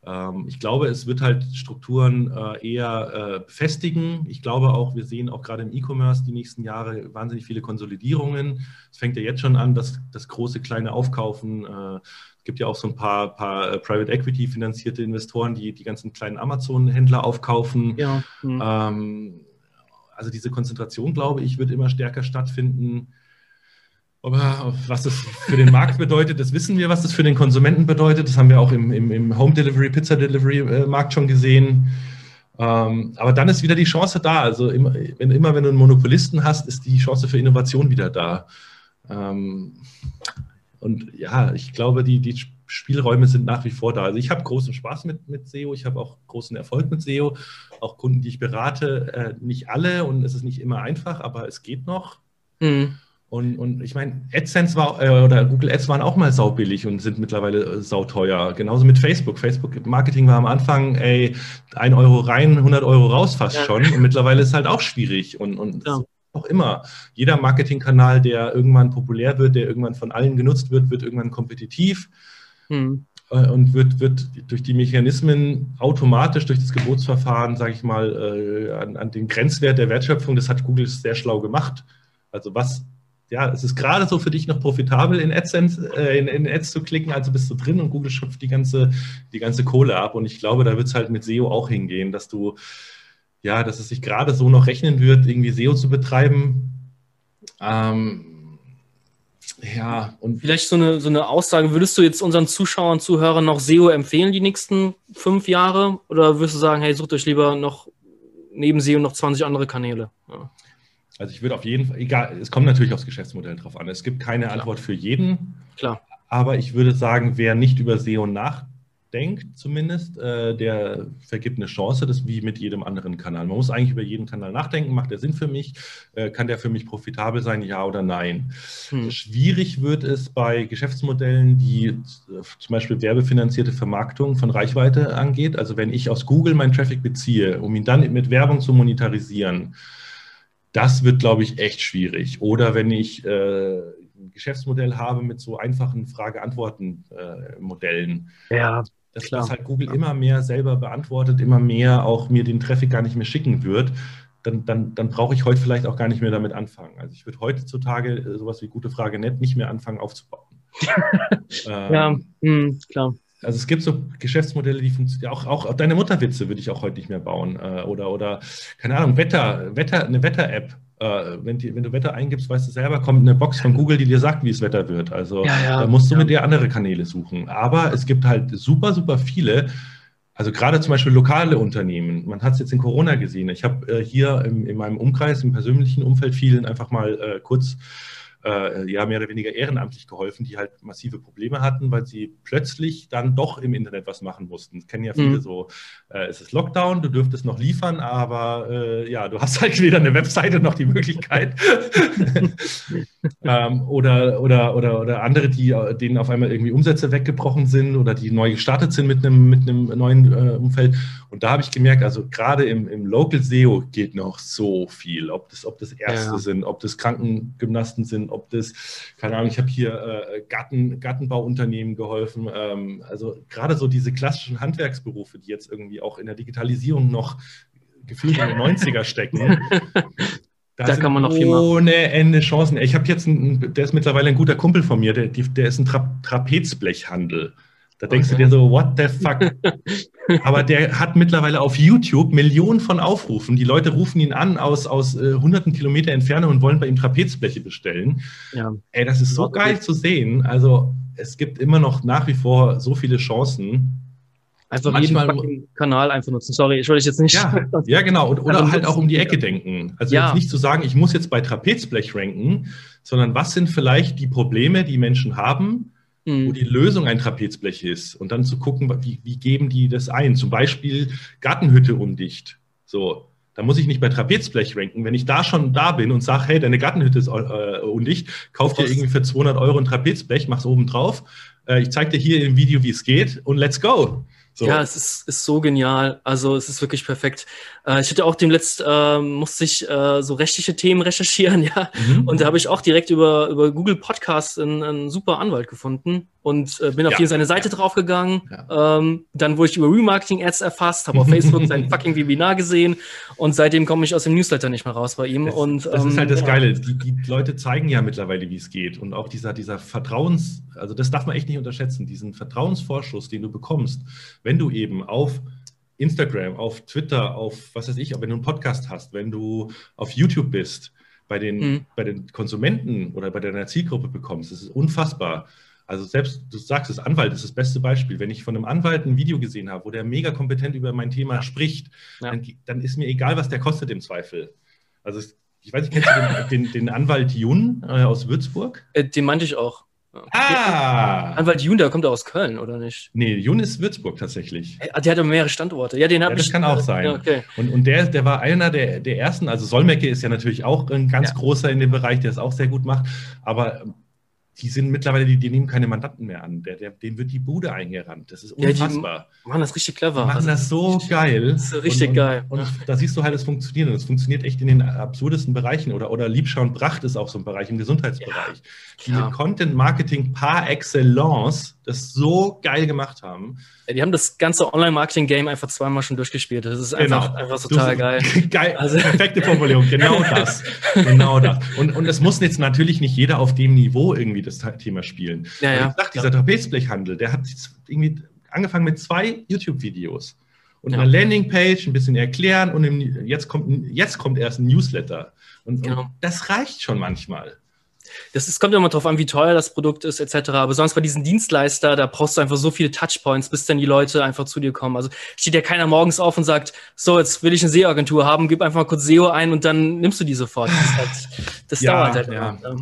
Ähm, ich glaube, es wird halt Strukturen äh, eher äh, befestigen. Ich glaube auch, wir sehen auch gerade im E-Commerce die nächsten Jahre wahnsinnig viele Konsolidierungen. Es fängt ja jetzt schon an, dass das große, kleine Aufkaufen. Äh, es gibt ja auch so ein paar, paar Private Equity finanzierte Investoren, die die ganzen kleinen Amazon-Händler aufkaufen. Ja. Mhm. Also diese Konzentration, glaube ich, wird immer stärker stattfinden. Aber was das für den Markt bedeutet, das wissen wir, was das für den Konsumenten bedeutet. Das haben wir auch im, im, im Home Delivery, Pizza Delivery äh, Markt schon gesehen. Ähm, aber dann ist wieder die Chance da. Also immer wenn, immer, wenn du einen Monopolisten hast, ist die Chance für Innovation wieder da. Ähm, und ja, ich glaube, die, die Spielräume sind nach wie vor da. Also ich habe großen Spaß mit, mit SEO, ich habe auch großen Erfolg mit SEO. Auch Kunden, die ich berate, äh, nicht alle und es ist nicht immer einfach, aber es geht noch. Mhm. Und, und ich meine, AdSense war äh, oder Google Ads waren auch mal saubillig und sind mittlerweile äh, sauteuer. Genauso mit Facebook. Facebook Marketing war am Anfang, ey, ein Euro rein, 100 Euro raus fast ja. schon. Und mittlerweile ist halt auch schwierig. Und, und ja. auch immer. Jeder Marketingkanal, der irgendwann populär wird, der irgendwann von allen genutzt wird, wird irgendwann kompetitiv. Hm äh, und wird, wird durch die Mechanismen automatisch durch das Gebotsverfahren, sage ich mal, äh, an, an, den Grenzwert der Wertschöpfung, das hat Google sehr schlau gemacht. Also was ja, es ist gerade so für dich noch profitabel, in AdSense, äh, in, in, Ads zu klicken, also bist du drin und Google schöpft die ganze, die ganze Kohle ab. Und ich glaube, da wird es halt mit SEO auch hingehen, dass du, ja, dass es sich gerade so noch rechnen wird, irgendwie SEO zu betreiben. Ähm, ja, und vielleicht so eine, so eine Aussage, würdest du jetzt unseren Zuschauern, Zuhörern noch SEO empfehlen, die nächsten fünf Jahre? Oder würdest du sagen, hey, sucht euch lieber noch neben SEO noch 20 andere Kanäle? Ja. Also ich würde auf jeden Fall, egal, es kommt natürlich aufs Geschäftsmodell drauf an. Es gibt keine Klar. Antwort für jeden. Klar. Aber ich würde sagen, wer nicht über SEO nachdenkt, zumindest, äh, der vergibt eine Chance, das wie mit jedem anderen Kanal. Man muss eigentlich über jeden Kanal nachdenken, macht der Sinn für mich? Äh, kann der für mich profitabel sein, ja oder nein? Hm. Schwierig wird es bei Geschäftsmodellen, die äh, zum Beispiel werbefinanzierte Vermarktung von Reichweite angeht. Also wenn ich aus Google meinen Traffic beziehe, um ihn dann mit Werbung zu monetarisieren, das wird, glaube ich, echt schwierig. Oder wenn ich äh, ein Geschäftsmodell habe mit so einfachen Frage-Antworten-Modellen. Äh, ja. Dass klar. das halt Google immer mehr selber beantwortet, immer mehr auch mir den Traffic gar nicht mehr schicken wird, dann, dann, dann brauche ich heute vielleicht auch gar nicht mehr damit anfangen. Also ich würde heutzutage äh, sowas wie gute Frage nett nicht mehr anfangen aufzubauen. [LAUGHS] ähm, ja, mh, hm, klar. Also es gibt so Geschäftsmodelle, die funktionieren. Auch, auch deine Mutterwitze würde ich auch heute nicht mehr bauen. Äh, oder, oder, keine Ahnung, Wetter, Wetter, eine Wetter-App. Äh, wenn, die, wenn, du Wetter eingibst, weißt du selber, kommt eine Box von Google, die dir sagt, wie es Wetter wird. Also ja, ja, da musst du ja. mit dir andere Kanäle suchen. Aber es gibt halt super, super viele. Also gerade zum Beispiel lokale Unternehmen. Man hat es jetzt in Corona gesehen. Ich habe äh, hier im, in meinem Umkreis, im persönlichen Umfeld vielen einfach mal äh, kurz äh, ja mehr oder weniger ehrenamtlich geholfen, die halt massive Probleme hatten, weil sie plötzlich dann doch im Internet was machen mussten. Das kennen ja viele mhm. so, äh, es ist Lockdown, du dürftest noch liefern, aber äh, ja, du hast [LAUGHS] halt weder eine Webseite noch die Möglichkeit. [LAUGHS] ähm, oder, oder, oder, oder andere, die, denen auf einmal irgendwie Umsätze weggebrochen sind oder die neu gestartet sind mit einem, mit einem neuen äh, Umfeld. Und da habe ich gemerkt, also gerade im, im Local SEO geht noch so viel. Ob das, ob das Ärzte ja. sind, ob das Krankengymnasten sind, ob das, keine Ahnung, ich habe hier äh, Garten, Gartenbauunternehmen geholfen. Ähm, also gerade so diese klassischen Handwerksberufe, die jetzt irgendwie auch in der Digitalisierung noch gefühlt in den 90er stecken. Da, [LAUGHS] da kann man noch viel machen. Ohne Ende Chancen. Ich habe jetzt, einen, der ist mittlerweile ein guter Kumpel von mir, der, der ist ein Tra Trapezblechhandel. Da denkst okay. du dir so, what the fuck? [LAUGHS] Aber der hat mittlerweile auf YouTube Millionen von Aufrufen. Die Leute rufen ihn an aus, aus äh, hunderten Kilometer Entfernung und wollen bei ihm Trapezbleche bestellen. Ja. Ey, das ist so geil zu sehen. Also es gibt immer noch nach wie vor so viele Chancen. Einfach Manchmal, jeden Kanal einfach nutzen. Sorry, ich wollte jetzt nicht. Ja, [LAUGHS] ja genau. Und, oder halt auch um die Ecke denken. Also ja. jetzt nicht zu sagen, ich muss jetzt bei Trapezblech ranken, sondern was sind vielleicht die Probleme, die Menschen haben, mhm. wo die Lösung ein Trapezblech ist. Und dann zu gucken, wie, wie geben die das ein? Zum Beispiel Gartenhütte undicht. So, da muss ich nicht bei Trapezblech ranken. Wenn ich da schon da bin und sage, hey, deine Gartenhütte ist äh, undicht, kauf dir irgendwie für 200 Euro ein Trapezblech, mach's oben drauf. Äh, ich zeige dir hier im Video, wie es geht und let's go. So. Ja, es ist, ist so genial. Also es ist wirklich perfekt. Äh, ich hatte auch dem letzt, äh, musste ich äh, so rechtliche Themen [LAUGHS] recherchieren, ja. Mhm. Und da habe ich auch direkt über, über Google Podcasts einen, einen super Anwalt gefunden und äh, bin auf ja. seine Seite ja. draufgegangen. Ja. Ähm, dann wurde ich über Remarketing-Ads erfasst, habe auf Facebook sein [LAUGHS] fucking Webinar gesehen und seitdem komme ich aus dem Newsletter nicht mehr raus bei ihm. Das, und, das ähm, ist halt das Geile. Die, die, Leute zeigen ja mittlerweile, wie es geht. Und auch dieser, dieser Vertrauens, also das darf man echt nicht unterschätzen, diesen Vertrauensvorschuss, den du bekommst, wenn du eben auf Instagram, auf Twitter, auf was weiß ich, wenn du einen Podcast hast, wenn du auf YouTube bist, bei den, mhm. bei den Konsumenten oder bei deiner Zielgruppe bekommst. Das ist unfassbar. Also selbst, du sagst es, Anwalt ist das beste Beispiel. Wenn ich von einem Anwalt ein Video gesehen habe, wo der mega kompetent über mein Thema ja. spricht, ja. Dann, dann, ist mir egal, was der kostet im Zweifel. Also ich weiß nicht, kennst du den, den, den Anwalt Jun äh, aus Würzburg? Äh, den meinte ich auch. Ah! Anwalt Jun, der kommt aus Köln, oder nicht? Nee, Jun ist Würzburg tatsächlich. Äh, der hat aber mehrere Standorte. Ja, den habe ja, das ich. Das kann auch sein. Ja, okay. Und, und der, der war einer der, der ersten. Also Solmecke ist ja natürlich auch ein ganz ja. großer in dem Bereich, der es auch sehr gut macht. Aber die sind mittlerweile, die, die, nehmen keine Mandanten mehr an. Der, der, denen wird die Bude eingerannt. Das ist unfassbar. Ja, die machen das richtig clever. Die machen also, das so geil. Das ist richtig und, geil. Und, und, da siehst du halt, es funktioniert. Und es funktioniert echt in den absurdesten Bereichen. Oder, oder Liebschau und Pracht ist auch so ein Bereich im Gesundheitsbereich. Ja, die mit Content Marketing par excellence das so geil gemacht haben. Die haben das ganze Online-Marketing-Game einfach zweimal schon durchgespielt. Das ist einfach, genau. einfach total du, geil. [LAUGHS] geil. Also. Perfekte Formulierung, genau [LAUGHS] das. genau das. Und, und es muss jetzt natürlich nicht jeder auf dem Niveau irgendwie das Thema spielen. Ja, ja. Ich sag, dieser ja. Trapezblechhandel, der hat irgendwie angefangen mit zwei YouTube-Videos und ja. eine Landingpage, ein bisschen erklären und im, jetzt, kommt, jetzt kommt erst ein Newsletter. Und, genau. und das reicht schon manchmal. Das ist, kommt immer darauf an, wie teuer das Produkt ist, etc. Aber sonst bei diesen Dienstleister, da brauchst du einfach so viele Touchpoints, bis dann die Leute einfach zu dir kommen. Also steht ja keiner morgens auf und sagt, so, jetzt will ich eine SEO-Agentur haben, gib einfach mal kurz SEO ein und dann nimmst du die sofort. Das, halt, das [LAUGHS] ja, dauert halt ja. immer.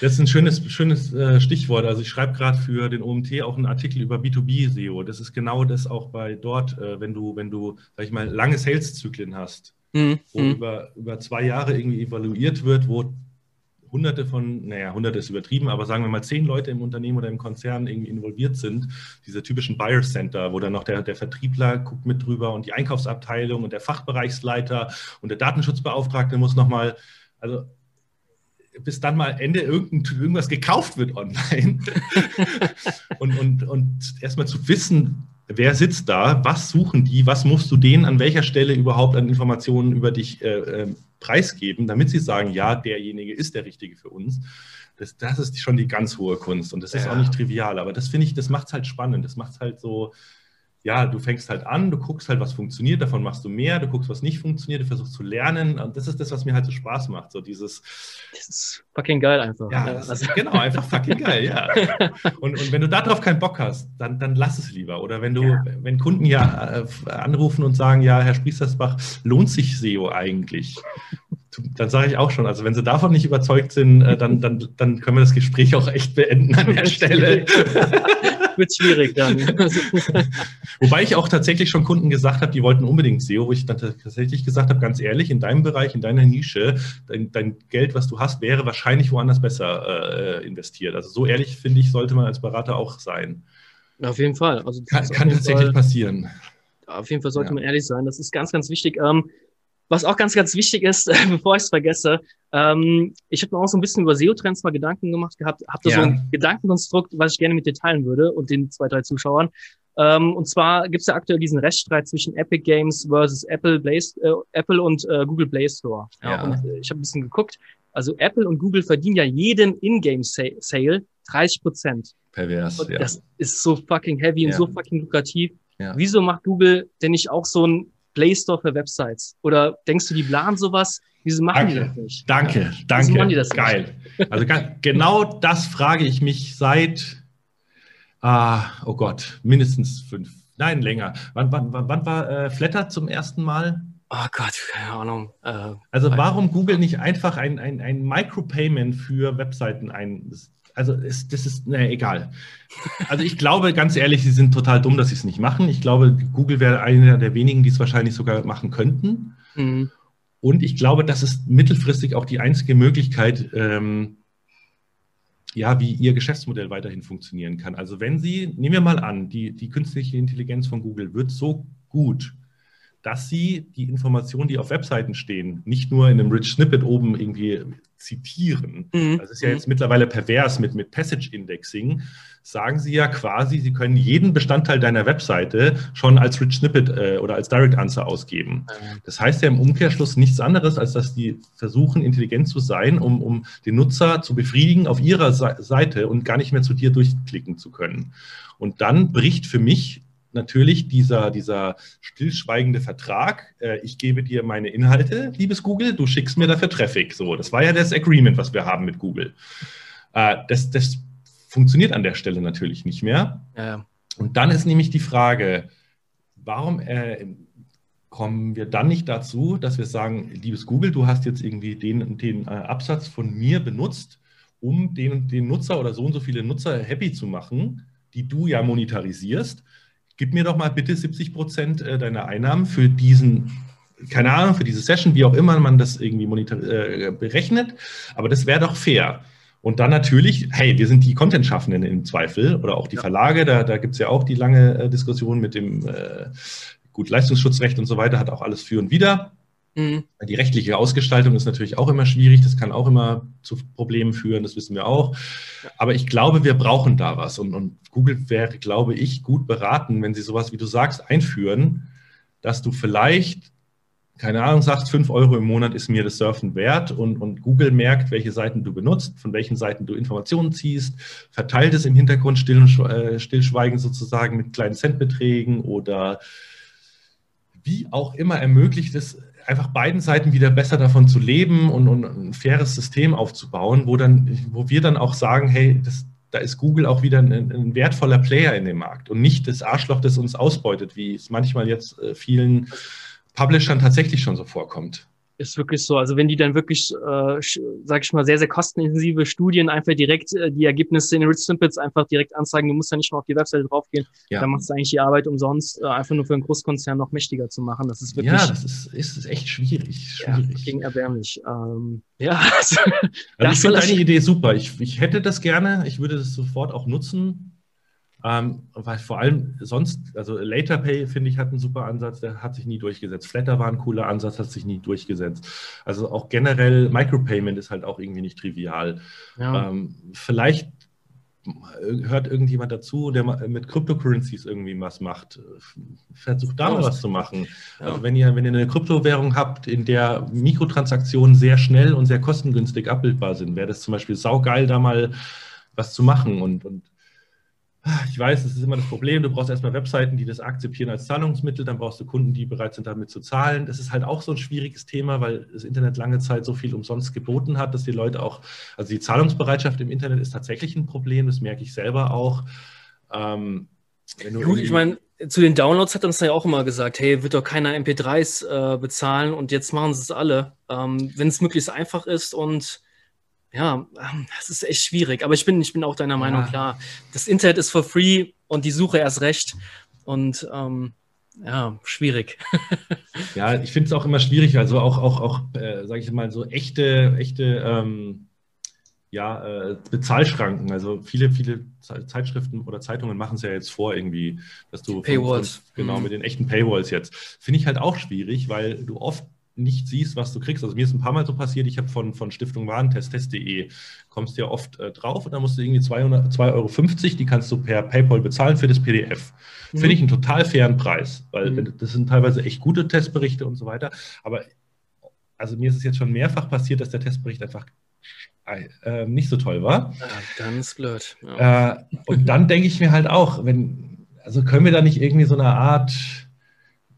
Das ist ein schönes, schönes äh, Stichwort. Also ich schreibe gerade für den OMT auch einen Artikel über B2B-SEO. Das ist genau das auch bei dort, äh, wenn du, wenn du, sag ich mal, lange Sales-Zyklen hast, mhm. wo mhm. über, über zwei Jahre irgendwie evaluiert wird, wo hunderte von, naja, hunderte ist übertrieben, aber sagen wir mal zehn Leute im Unternehmen oder im Konzern irgendwie involviert sind, diese typischen Buyer Center, wo dann noch der, der Vertriebler guckt mit drüber und die Einkaufsabteilung und der Fachbereichsleiter und der Datenschutzbeauftragte muss nochmal, also bis dann mal Ende irgendwas gekauft wird online. [LAUGHS] und, und, und erstmal zu wissen, wer sitzt da, was suchen die, was musst du denen an welcher Stelle überhaupt an Informationen über dich äh, äh, preisgeben, damit sie sagen, ja, derjenige ist der Richtige für uns. Das, das ist schon die ganz hohe Kunst und das ist ja. auch nicht trivial, aber das finde ich, das macht es halt spannend, das macht es halt so, ja, du fängst halt an, du guckst halt, was funktioniert, davon machst du mehr, du guckst, was nicht funktioniert, du versuchst zu lernen. Und das ist das, was mir halt so Spaß macht. So dieses. Das ist fucking geil einfach. Ja, das ist, genau, einfach fucking geil, ja. [LAUGHS] Und, und wenn du darauf keinen Bock hast, dann, dann lass es lieber. Oder wenn du, ja. wenn Kunden ja äh, anrufen und sagen, ja, Herr Spriestersbach, lohnt sich SEO eigentlich? dann sage ich auch schon, also wenn sie davon nicht überzeugt sind, äh, dann, dann, dann können wir das Gespräch auch echt beenden an der [LAUGHS] Stelle. [LAUGHS] [LAUGHS] Wird schwierig dann. [LAUGHS] Wobei ich auch tatsächlich schon Kunden gesagt habe, die wollten unbedingt SEO, wo ich dann tatsächlich gesagt habe, ganz ehrlich, in deinem Bereich, in deiner Nische, dein, dein Geld, was du hast, wäre wahrscheinlich woanders besser äh, investiert. Also so ehrlich, finde ich, sollte man als Berater auch sein. Auf jeden Fall. Also kann, kann tatsächlich Fall, passieren. Auf jeden Fall sollte ja. man ehrlich sein. Das ist ganz, ganz wichtig. Ähm, was auch ganz, ganz wichtig ist, [LAUGHS] bevor ich es vergesse, ähm, ich habe mir auch so ein bisschen über SEO-Trends mal Gedanken gemacht gehabt, habe da ja. so ein Gedankenkonstrukt, was ich gerne mit dir teilen würde und den zwei, drei Zuschauern. Ähm, und zwar gibt es ja aktuell diesen Rechtsstreit zwischen Epic Games versus Apple, Play, äh, Apple und äh, Google Play Store. Ja, ja. Und äh, ich habe ein bisschen geguckt. Also Apple und Google verdienen ja jeden Ingame-Sale 30 Prozent. Pervers, und ja. Das ist so fucking heavy und so fucking lukrativ. Ja. Wieso macht Google denn nicht auch so ein Play Store für Websites? Oder denkst du, die planen sowas? Wieso machen danke, die das nicht? Danke, danke. Machen die das Geil. Nicht? Also genau das frage ich mich seit, ah, oh Gott, mindestens fünf, nein, länger. Wann, wann, wann war äh, Flatter zum ersten Mal? Oh Gott, keine Ahnung. Äh, also warum Google nicht einfach ein, ein, ein Micropayment für Webseiten ein, also ist, das ist, ne, egal. Also ich glaube, ganz ehrlich, sie sind total dumm, dass sie es nicht machen. Ich glaube, Google wäre einer der wenigen, die es wahrscheinlich sogar machen könnten. Mhm. Und ich glaube, das ist mittelfristig auch die einzige Möglichkeit, ähm, ja, wie ihr Geschäftsmodell weiterhin funktionieren kann. Also wenn Sie, nehmen wir mal an, die, die künstliche Intelligenz von Google wird so gut, dass sie die Informationen, die auf Webseiten stehen, nicht nur in einem Rich Snippet oben irgendwie zitieren. Mhm. Das ist ja jetzt mittlerweile pervers mit, mit Passage Indexing. Sagen sie ja quasi, sie können jeden Bestandteil deiner Webseite schon als Rich Snippet äh, oder als Direct Answer ausgeben. Mhm. Das heißt ja im Umkehrschluss nichts anderes, als dass die versuchen, intelligent zu sein, um, um den Nutzer zu befriedigen auf ihrer Seite und gar nicht mehr zu dir durchklicken zu können. Und dann bricht für mich natürlich dieser, dieser stillschweigende Vertrag, äh, ich gebe dir meine Inhalte, liebes Google, du schickst mir dafür Traffic. So, das war ja das Agreement, was wir haben mit Google. Äh, das, das funktioniert an der Stelle natürlich nicht mehr. Ja. Und dann ist nämlich die Frage, warum äh, kommen wir dann nicht dazu, dass wir sagen, liebes Google, du hast jetzt irgendwie den, den äh, Absatz von mir benutzt, um den, den Nutzer oder so und so viele Nutzer happy zu machen, die du ja monetarisierst gib mir doch mal bitte 70 Prozent äh, deiner Einnahmen für diesen, keine Ahnung, für diese Session, wie auch immer man das irgendwie monitor, äh, berechnet. Aber das wäre doch fair. Und dann natürlich, hey, wir sind die Content-Schaffenden im Zweifel oder auch die. Verlage, da, da gibt es ja auch die lange äh, Diskussion mit dem äh, gut Leistungsschutzrecht und so weiter, hat auch alles für und wider. Mhm. Die rechtliche Ausgestaltung ist natürlich auch immer schwierig, das kann auch immer zu Problemen führen, das wissen wir auch. Aber ich glaube, wir brauchen da was. Und, und Google wäre, glaube ich, gut beraten, wenn sie sowas, wie du sagst, einführen, dass du vielleicht, keine Ahnung, sagst, 5 Euro im Monat ist mir das Surfen wert und, und Google merkt, welche Seiten du benutzt, von welchen Seiten du Informationen ziehst, verteilt es im Hintergrund still, äh, stillschweigend sozusagen mit kleinen Centbeträgen oder wie auch immer ermöglicht es einfach beiden Seiten wieder besser davon zu leben und, und, ein faires System aufzubauen, wo, dann, wo wir dann auch sagen, hey, das, da ist Google auch wieder ein, ein, wertvoller Player in dem Markt und nicht das Arschloch, das uns ausbeutet, wie es manchmal jetzt äh, vielen Publishern tatsächlich schon so vorkommt ist wirklich so. Also wenn die dann wirklich, äh, sag ich mal, sehr, sehr kostenintensive Studien einfach direkt äh, die Ergebnisse in Rich Snippets einfach direkt anzeigen, du musst ja nicht mal auf die Webseite draufgehen, ja. dann machst du eigentlich die Arbeit umsonst, äh, einfach nur für einen Großkonzern noch mächtiger zu machen. Das ist wirklich. Ja, das ist, ist, ist echt schwierig. schwierig. Ja, erbärmlich. Ähm, ja, also, [LAUGHS] also ich finde deine Idee super. Ich, ich hätte das gerne, ich würde das sofort auch nutzen. Ähm, weil vor allem sonst, also Later Pay, finde ich, hat einen super Ansatz, der hat sich nie durchgesetzt. Flatter war ein cooler Ansatz, hat sich nie durchgesetzt. Also auch generell Micropayment ist halt auch irgendwie nicht trivial. Ja. Ähm, vielleicht hört irgendjemand dazu, der mit Cryptocurrencies irgendwie was macht. Versucht da mal was zu machen. Ja. Also wenn ihr, wenn ihr eine Kryptowährung habt, in der Mikrotransaktionen sehr schnell und sehr kostengünstig abbildbar sind, wäre das zum Beispiel saugeil, da mal was zu machen und, und ich weiß, das ist immer das Problem. Du brauchst erstmal Webseiten, die das akzeptieren als Zahlungsmittel. Dann brauchst du Kunden, die bereit sind, damit zu zahlen. Das ist halt auch so ein schwieriges Thema, weil das Internet lange Zeit so viel umsonst geboten hat, dass die Leute auch, also die Zahlungsbereitschaft im Internet ist tatsächlich ein Problem. Das merke ich selber auch. Ähm, Gut, ich meine, zu den Downloads hat uns ja auch immer gesagt, hey, wird doch keiner MP3s äh, bezahlen und jetzt machen sie es alle. Ähm, Wenn es möglichst einfach ist und ja, ähm, das ist echt schwierig. Aber ich bin, ich bin auch deiner Meinung, klar. Das Internet ist for free und die Suche erst recht. Und ähm, ja, schwierig. [LAUGHS] ja, ich finde es auch immer schwierig. Also auch, auch, auch äh, sage ich mal, so echte, echte ähm, ja, äh, Bezahlschranken. Also viele, viele Zeitschriften oder Zeitungen machen es ja jetzt vor, irgendwie, dass du Paywalls. Von, genau, mhm. mit den echten Paywalls jetzt. Finde ich halt auch schwierig, weil du oft nicht siehst, was du kriegst. Also mir ist ein paar Mal so passiert, ich habe von, von Stiftung Warentest.de, kommst ja oft äh, drauf und dann musst du irgendwie 2,50 Euro, die kannst du per PayPal bezahlen für das PDF. Mhm. Finde ich einen total fairen Preis, weil mhm. das sind teilweise echt gute Testberichte und so weiter. Aber also mir ist es jetzt schon mehrfach passiert, dass der Testbericht einfach äh, nicht so toll war. Ja, ganz blöd. Ja. Äh, und dann denke ich mir halt auch, wenn, also können wir da nicht irgendwie so eine Art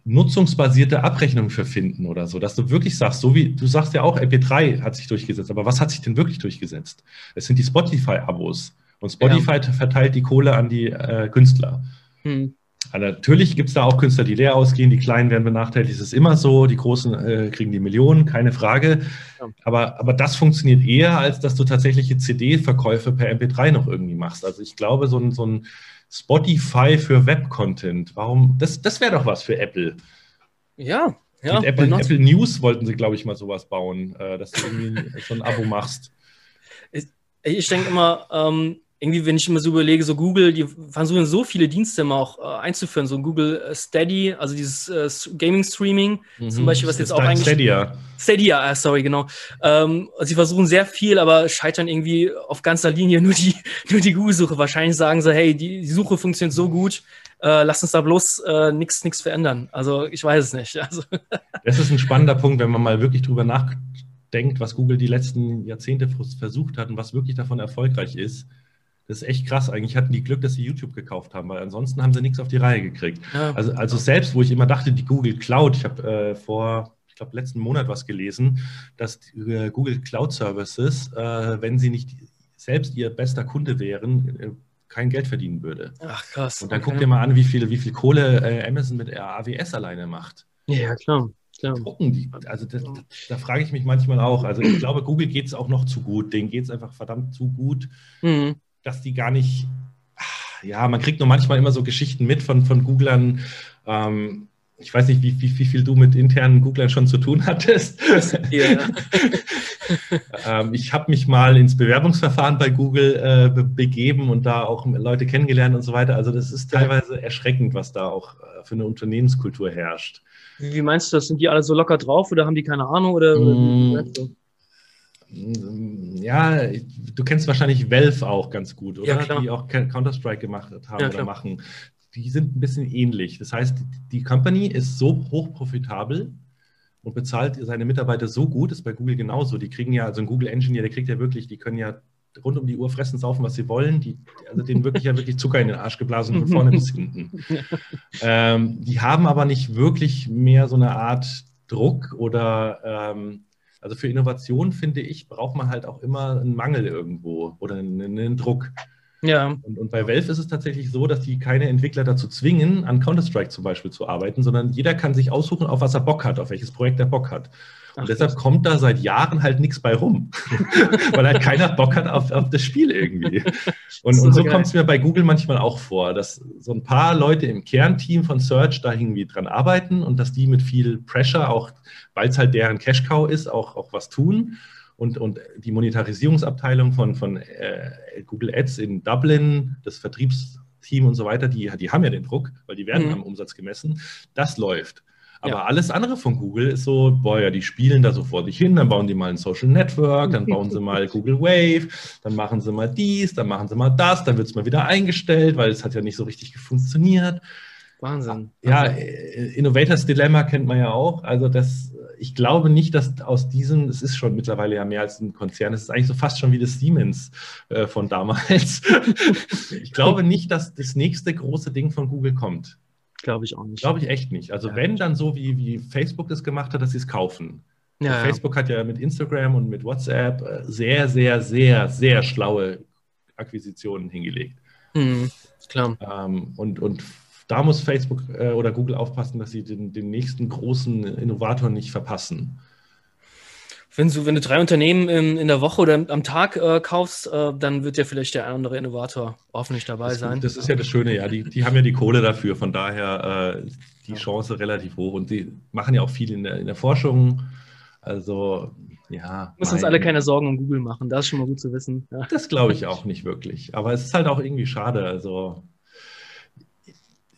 nutzungsbasierte Abrechnung für finden oder so, dass du wirklich sagst, so wie du sagst ja auch, MP3 hat sich durchgesetzt, aber was hat sich denn wirklich durchgesetzt? Es sind die Spotify-Abos und Spotify ja. verteilt die Kohle an die äh, Künstler. Hm. Also natürlich gibt es da auch Künstler, die leer ausgehen, die Kleinen werden benachteiligt, das ist immer so, die Großen äh, kriegen die Millionen, keine Frage. Ja. Aber, aber das funktioniert eher, als dass du tatsächliche CD-Verkäufe per MP3 noch irgendwie machst. Also ich glaube, so ein, so ein Spotify für Web-Content. Warum? Das, das wäre doch was für Apple. Ja, ja. Mit Apple, Apple News wollten sie, glaube ich, mal sowas bauen, äh, dass du irgendwie [LAUGHS] so ein Abo machst. Ich, ich denke immer, ähm, irgendwie, wenn ich immer so überlege, so Google, die versuchen so viele Dienste immer auch äh, einzuführen, so Google äh, Steady, also dieses äh, Gaming-Streaming, mhm. zum Beispiel, was jetzt auch eigentlich. Stadia. Stadia, äh, sorry, genau. Ähm, sie versuchen sehr viel, aber scheitern irgendwie auf ganzer Linie [LAUGHS] nur die, nur die Google-Suche. Wahrscheinlich sagen sie, hey, die, die Suche funktioniert so gut, äh, lass uns da bloß äh, nichts verändern. Also ich weiß es nicht. [LAUGHS] Also. Das ist ein spannender Punkt, wenn man mal wirklich drüber nachdenkt, was Google die letzten Jahrzehnte versucht hat und was wirklich davon erfolgreich ist das ist echt krass. Eigentlich hatten die Glück, dass sie YouTube gekauft haben, weil ansonsten haben sie nichts auf die Reihe gekriegt. Ja. Also, also selbst, wo ich immer dachte, die Google Cloud, ich habe äh, vor, ich glaube, letzten Monat was gelesen, dass äh, Google Cloud Services, äh, wenn sie nicht selbst ihr bester Kunde wären, äh, kein Geld verdienen würde. Ach krass. Und dann okay. guck dir mal an, wie viel, wie viel Kohle äh, Amazon mit AWS alleine macht. Ja, klar. klar. Drucken die. Also das, da, da frage ich mich manchmal auch. Also ich glaube, Google geht es auch noch zu gut. Denen geht es einfach verdammt zu gut. Mhm dass die gar nicht, ja, man kriegt nur manchmal immer so Geschichten mit von, von Googlern. Ähm, ich weiß nicht, wie, wie, wie, viel du mit internen Googlern schon zu tun hattest. Ja. [LAUGHS] ähm, ich habe mich mal ins Bewerbungsverfahren bei Google äh, be begeben und da auch Leute kennengelernt und so weiter. Also das ist teilweise erschreckend, was da auch äh, für eine Unternehmenskultur herrscht. Wie meinst du das? Sind die alle so locker drauf oder haben die keine Ahnung? Oder, mm, ja, du kennst wahrscheinlich Valve auch ganz gut, oder? Ja, die auch Counter-Strike gemacht haben ja, oder machen. Die sind ein bisschen ähnlich. Das heißt, die Company ist so hoch profitabel und bezahlt seine Mitarbeiter so gut, ist bei Google genauso. Die kriegen ja, also ein Google Engineer, der kriegt ja wirklich, die können ja rund um die Uhr fressen, saufen, was sie wollen. Die, also denen wirklich ja wirklich Zucker in den Arsch geblasen von vorne bis hinten. [LAUGHS] Ähm, die haben aber nicht wirklich mehr so eine Art Druck oder ähm, also für Innovation, finde ich, braucht man halt auch immer einen Mangel irgendwo oder einen, einen Druck. Ja. Und, und, bei Valve ist es tatsächlich so, dass die keine Entwickler dazu zwingen, an Counter-Strike zum Beispiel zu arbeiten, sondern jeder kann sich aussuchen, auf was er Bock hat, auf welches Projekt er Bock hat. Und Ach, deshalb kommt da seit Jahren halt nichts bei rum, [LAUGHS] weil halt keiner Bock hat auf, auf das Spiel irgendwie. [LAUGHS] Und so, und so kommt es mir bei Google manchmal auch vor, dass so ein paar Leute im Kernteam von Search da irgendwie dran arbeiten und dass die mit viel Pressure, auch weil es halt deren Cash-Cow ist, auch, auch was tun. Und, und die Monetarisierungsabteilung von, von äh, Google Ads in Dublin, das Vertriebsteam und so weiter, die, die haben ja den Druck, weil die werden mhm. am Umsatz gemessen. Das läuft. Aber ja. alles andere von Google ist so, boah, ja, die spielen da so vor sich hin, dann bauen die mal ein Social Network, dann bauen sie mal [LAUGHS] Google Wave, dann machen sie mal dies, dann machen sie mal das, dann wird es mal wieder eingestellt, weil es hat ja nicht so richtig funktioniert. Wahnsinn. Ja, Innovators Dilemma kennt man ja auch. Also das, ich glaube nicht, dass aus diesem, es ist schon mittlerweile ja mehr als ein Konzern, es ist eigentlich so fast schon wie das Siemens äh, von damals. [LAUGHS] ich glaube nicht, dass das nächste große Ding von Google kommt. Glaube ich auch nicht. Glaube ich echt nicht. Also ja. wenn, dann so wie, wie Facebook das gemacht hat, dass sie es kaufen. Ja, Facebook hat ja mit Instagram und mit WhatsApp äh, sehr, sehr, sehr, sehr schlaue Akquisitionen hingelegt. Mhm, klar. Ähm, und, und da muss Facebook äh, oder Google aufpassen, dass sie den, den nächsten großen Innovator nicht verpassen wenn du, wenn du drei Unternehmen in, in der Woche oder am Tag äh, kaufst, äh, dann wird ja vielleicht der ein oder andere Innovator hoffentlich dabei das, sein. Das ist ja das Schöne, ja. Die, die haben ja die Kohle dafür, von daher äh, die Chance relativ hoch. Und sie machen ja auch viel in der, in der Forschung. Also, ja. Müssen uns alle keine Sorgen um Google machen, das ist schon mal gut zu wissen. Ja. Das glaube ich auch nicht wirklich. Aber es ist halt auch irgendwie schade. Also,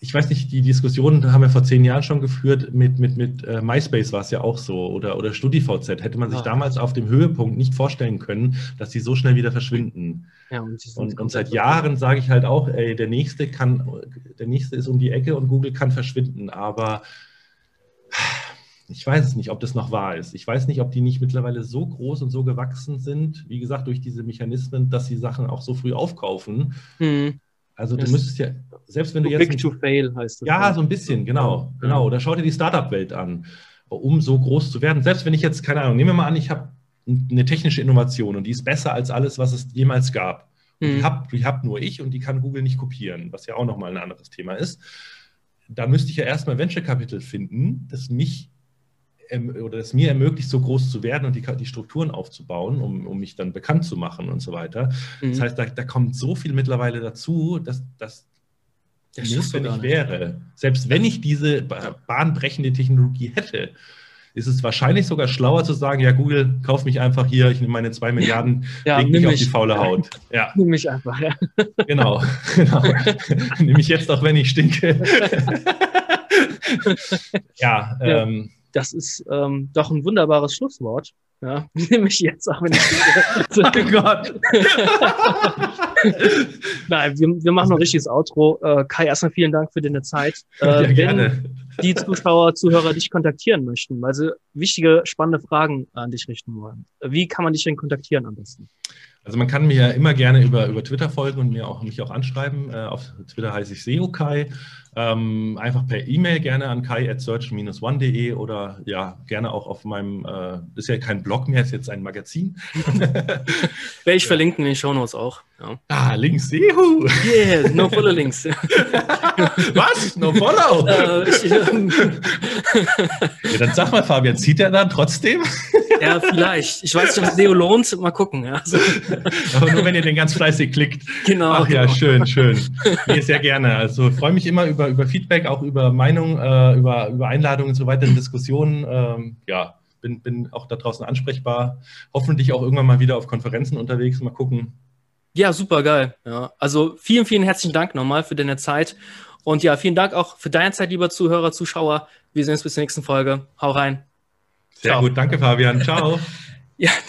ich weiß nicht, die Diskussion haben wir vor zehn Jahren schon geführt, mit, mit, mit äh, MySpace war es ja auch so oder, oder StudiVZ. Hätte man sich ja. damals auf dem Höhepunkt nicht vorstellen können, dass die so schnell wieder verschwinden. Ja, und, und, und seit Jahren sage ich halt auch, ey, der nächste kann, der nächste ist um die Ecke und Google kann verschwinden, aber ich weiß es nicht, ob das noch wahr ist. Ich weiß nicht, ob die nicht mittlerweile so groß und so gewachsen sind, wie gesagt, durch diese Mechanismen, dass sie Sachen auch so früh aufkaufen. Hm. Also du müsstest ja, selbst wenn du jetzt. Big to fail heißt das. Ja, so ein bisschen, genau. genau. Oder schau dir die Startup-Welt an, um so groß zu werden. Selbst wenn ich jetzt, keine Ahnung, nehmen wir mal an, ich habe eine technische Innovation und die ist besser als alles, was es jemals gab. Und hm. die habe hab nur ich und die kann Google nicht kopieren, was ja auch nochmal ein anderes Thema ist. Da müsste ich ja erstmal Venture Capital finden, das mich oder es mir ermöglicht, so groß zu werden und die, die Strukturen aufzubauen, um, um, mich dann bekannt zu machen und so weiter. Mhm. Das heißt, da, da, kommt so viel mittlerweile dazu, dass das notwendig wäre. Selbst wenn ich diese bahnbrechende Technologie hätte, ist es wahrscheinlich sogar schlauer zu sagen, ja, Google, kauf mich einfach hier, ich nehme meine zwei Milliarden, ja, leg mich auf die faule Haut. Ja. [LAUGHS] Nimm mich einfach, ja. [LAUGHS] Genau, genau. [LAUGHS] nimm mich jetzt auch, wenn ich stinke. ja, ähm, das ist ähm, doch ein wunderbares Schlusswort. Ja, [LAUGHS] nehme ich jetzt auch, wenn ich. [LAUGHS] oh Gott. [LAUGHS] Nein, wir, wir machen noch ein richtiges Outro. Äh, Kai, erstmal vielen Dank für deine Zeit. Äh, ja, gerne. die Zuschauer, Zuhörer dich kontaktieren möchten, weil sie wichtige, spannende Fragen an dich richten wollen, wie kann man dich denn kontaktieren am besten? Also man kann mir ja immer gerne über, über Twitter folgen und mir auch, mich auch anschreiben. Äh, auf Twitter heiße ich SEOKai. Ähm, einfach per E-Mail gerne an kai at search-one.de oder ja, gerne auch auf meinem, äh, ist ja kein Blog mehr, ist jetzt ein Magazin. [LAUGHS] Werde ich verlinken in den Shownotes auch. Ja. Ah, Links, juhu! Yeah, no follow Links. [LAUGHS] Was? No follow? [LAUGHS] Äh, ich, ähm, ja, dann sag mal, Fabian, zieht er dann trotzdem? ja, vielleicht. Ich weiß nicht, ob SEO lohnt. Mal gucken. Ja. Also. Aber nur, wenn ihr den ganz fleißig klickt. Genau. Ach ja, genau. schön, schön. Nee, sehr gerne. Also freue mich immer über, über Feedback, auch über Meinung, äh, über, über Einladungen zu weiteren Diskussionen. Ähm, ja, bin, bin auch da draußen ansprechbar. Hoffentlich auch irgendwann mal wieder auf Konferenzen unterwegs. Mal gucken. Ja, super geil. Ja, also vielen, vielen herzlichen Dank nochmal für deine Zeit. Und ja, vielen Dank auch für deine Zeit, lieber Zuhörer, Zuschauer. Wir sehen uns bis zur nächsten Folge. Hau rein. Sehr Ciao. gut, danke Fabian. Ciao. ja. [LAUGHS] [LAUGHS]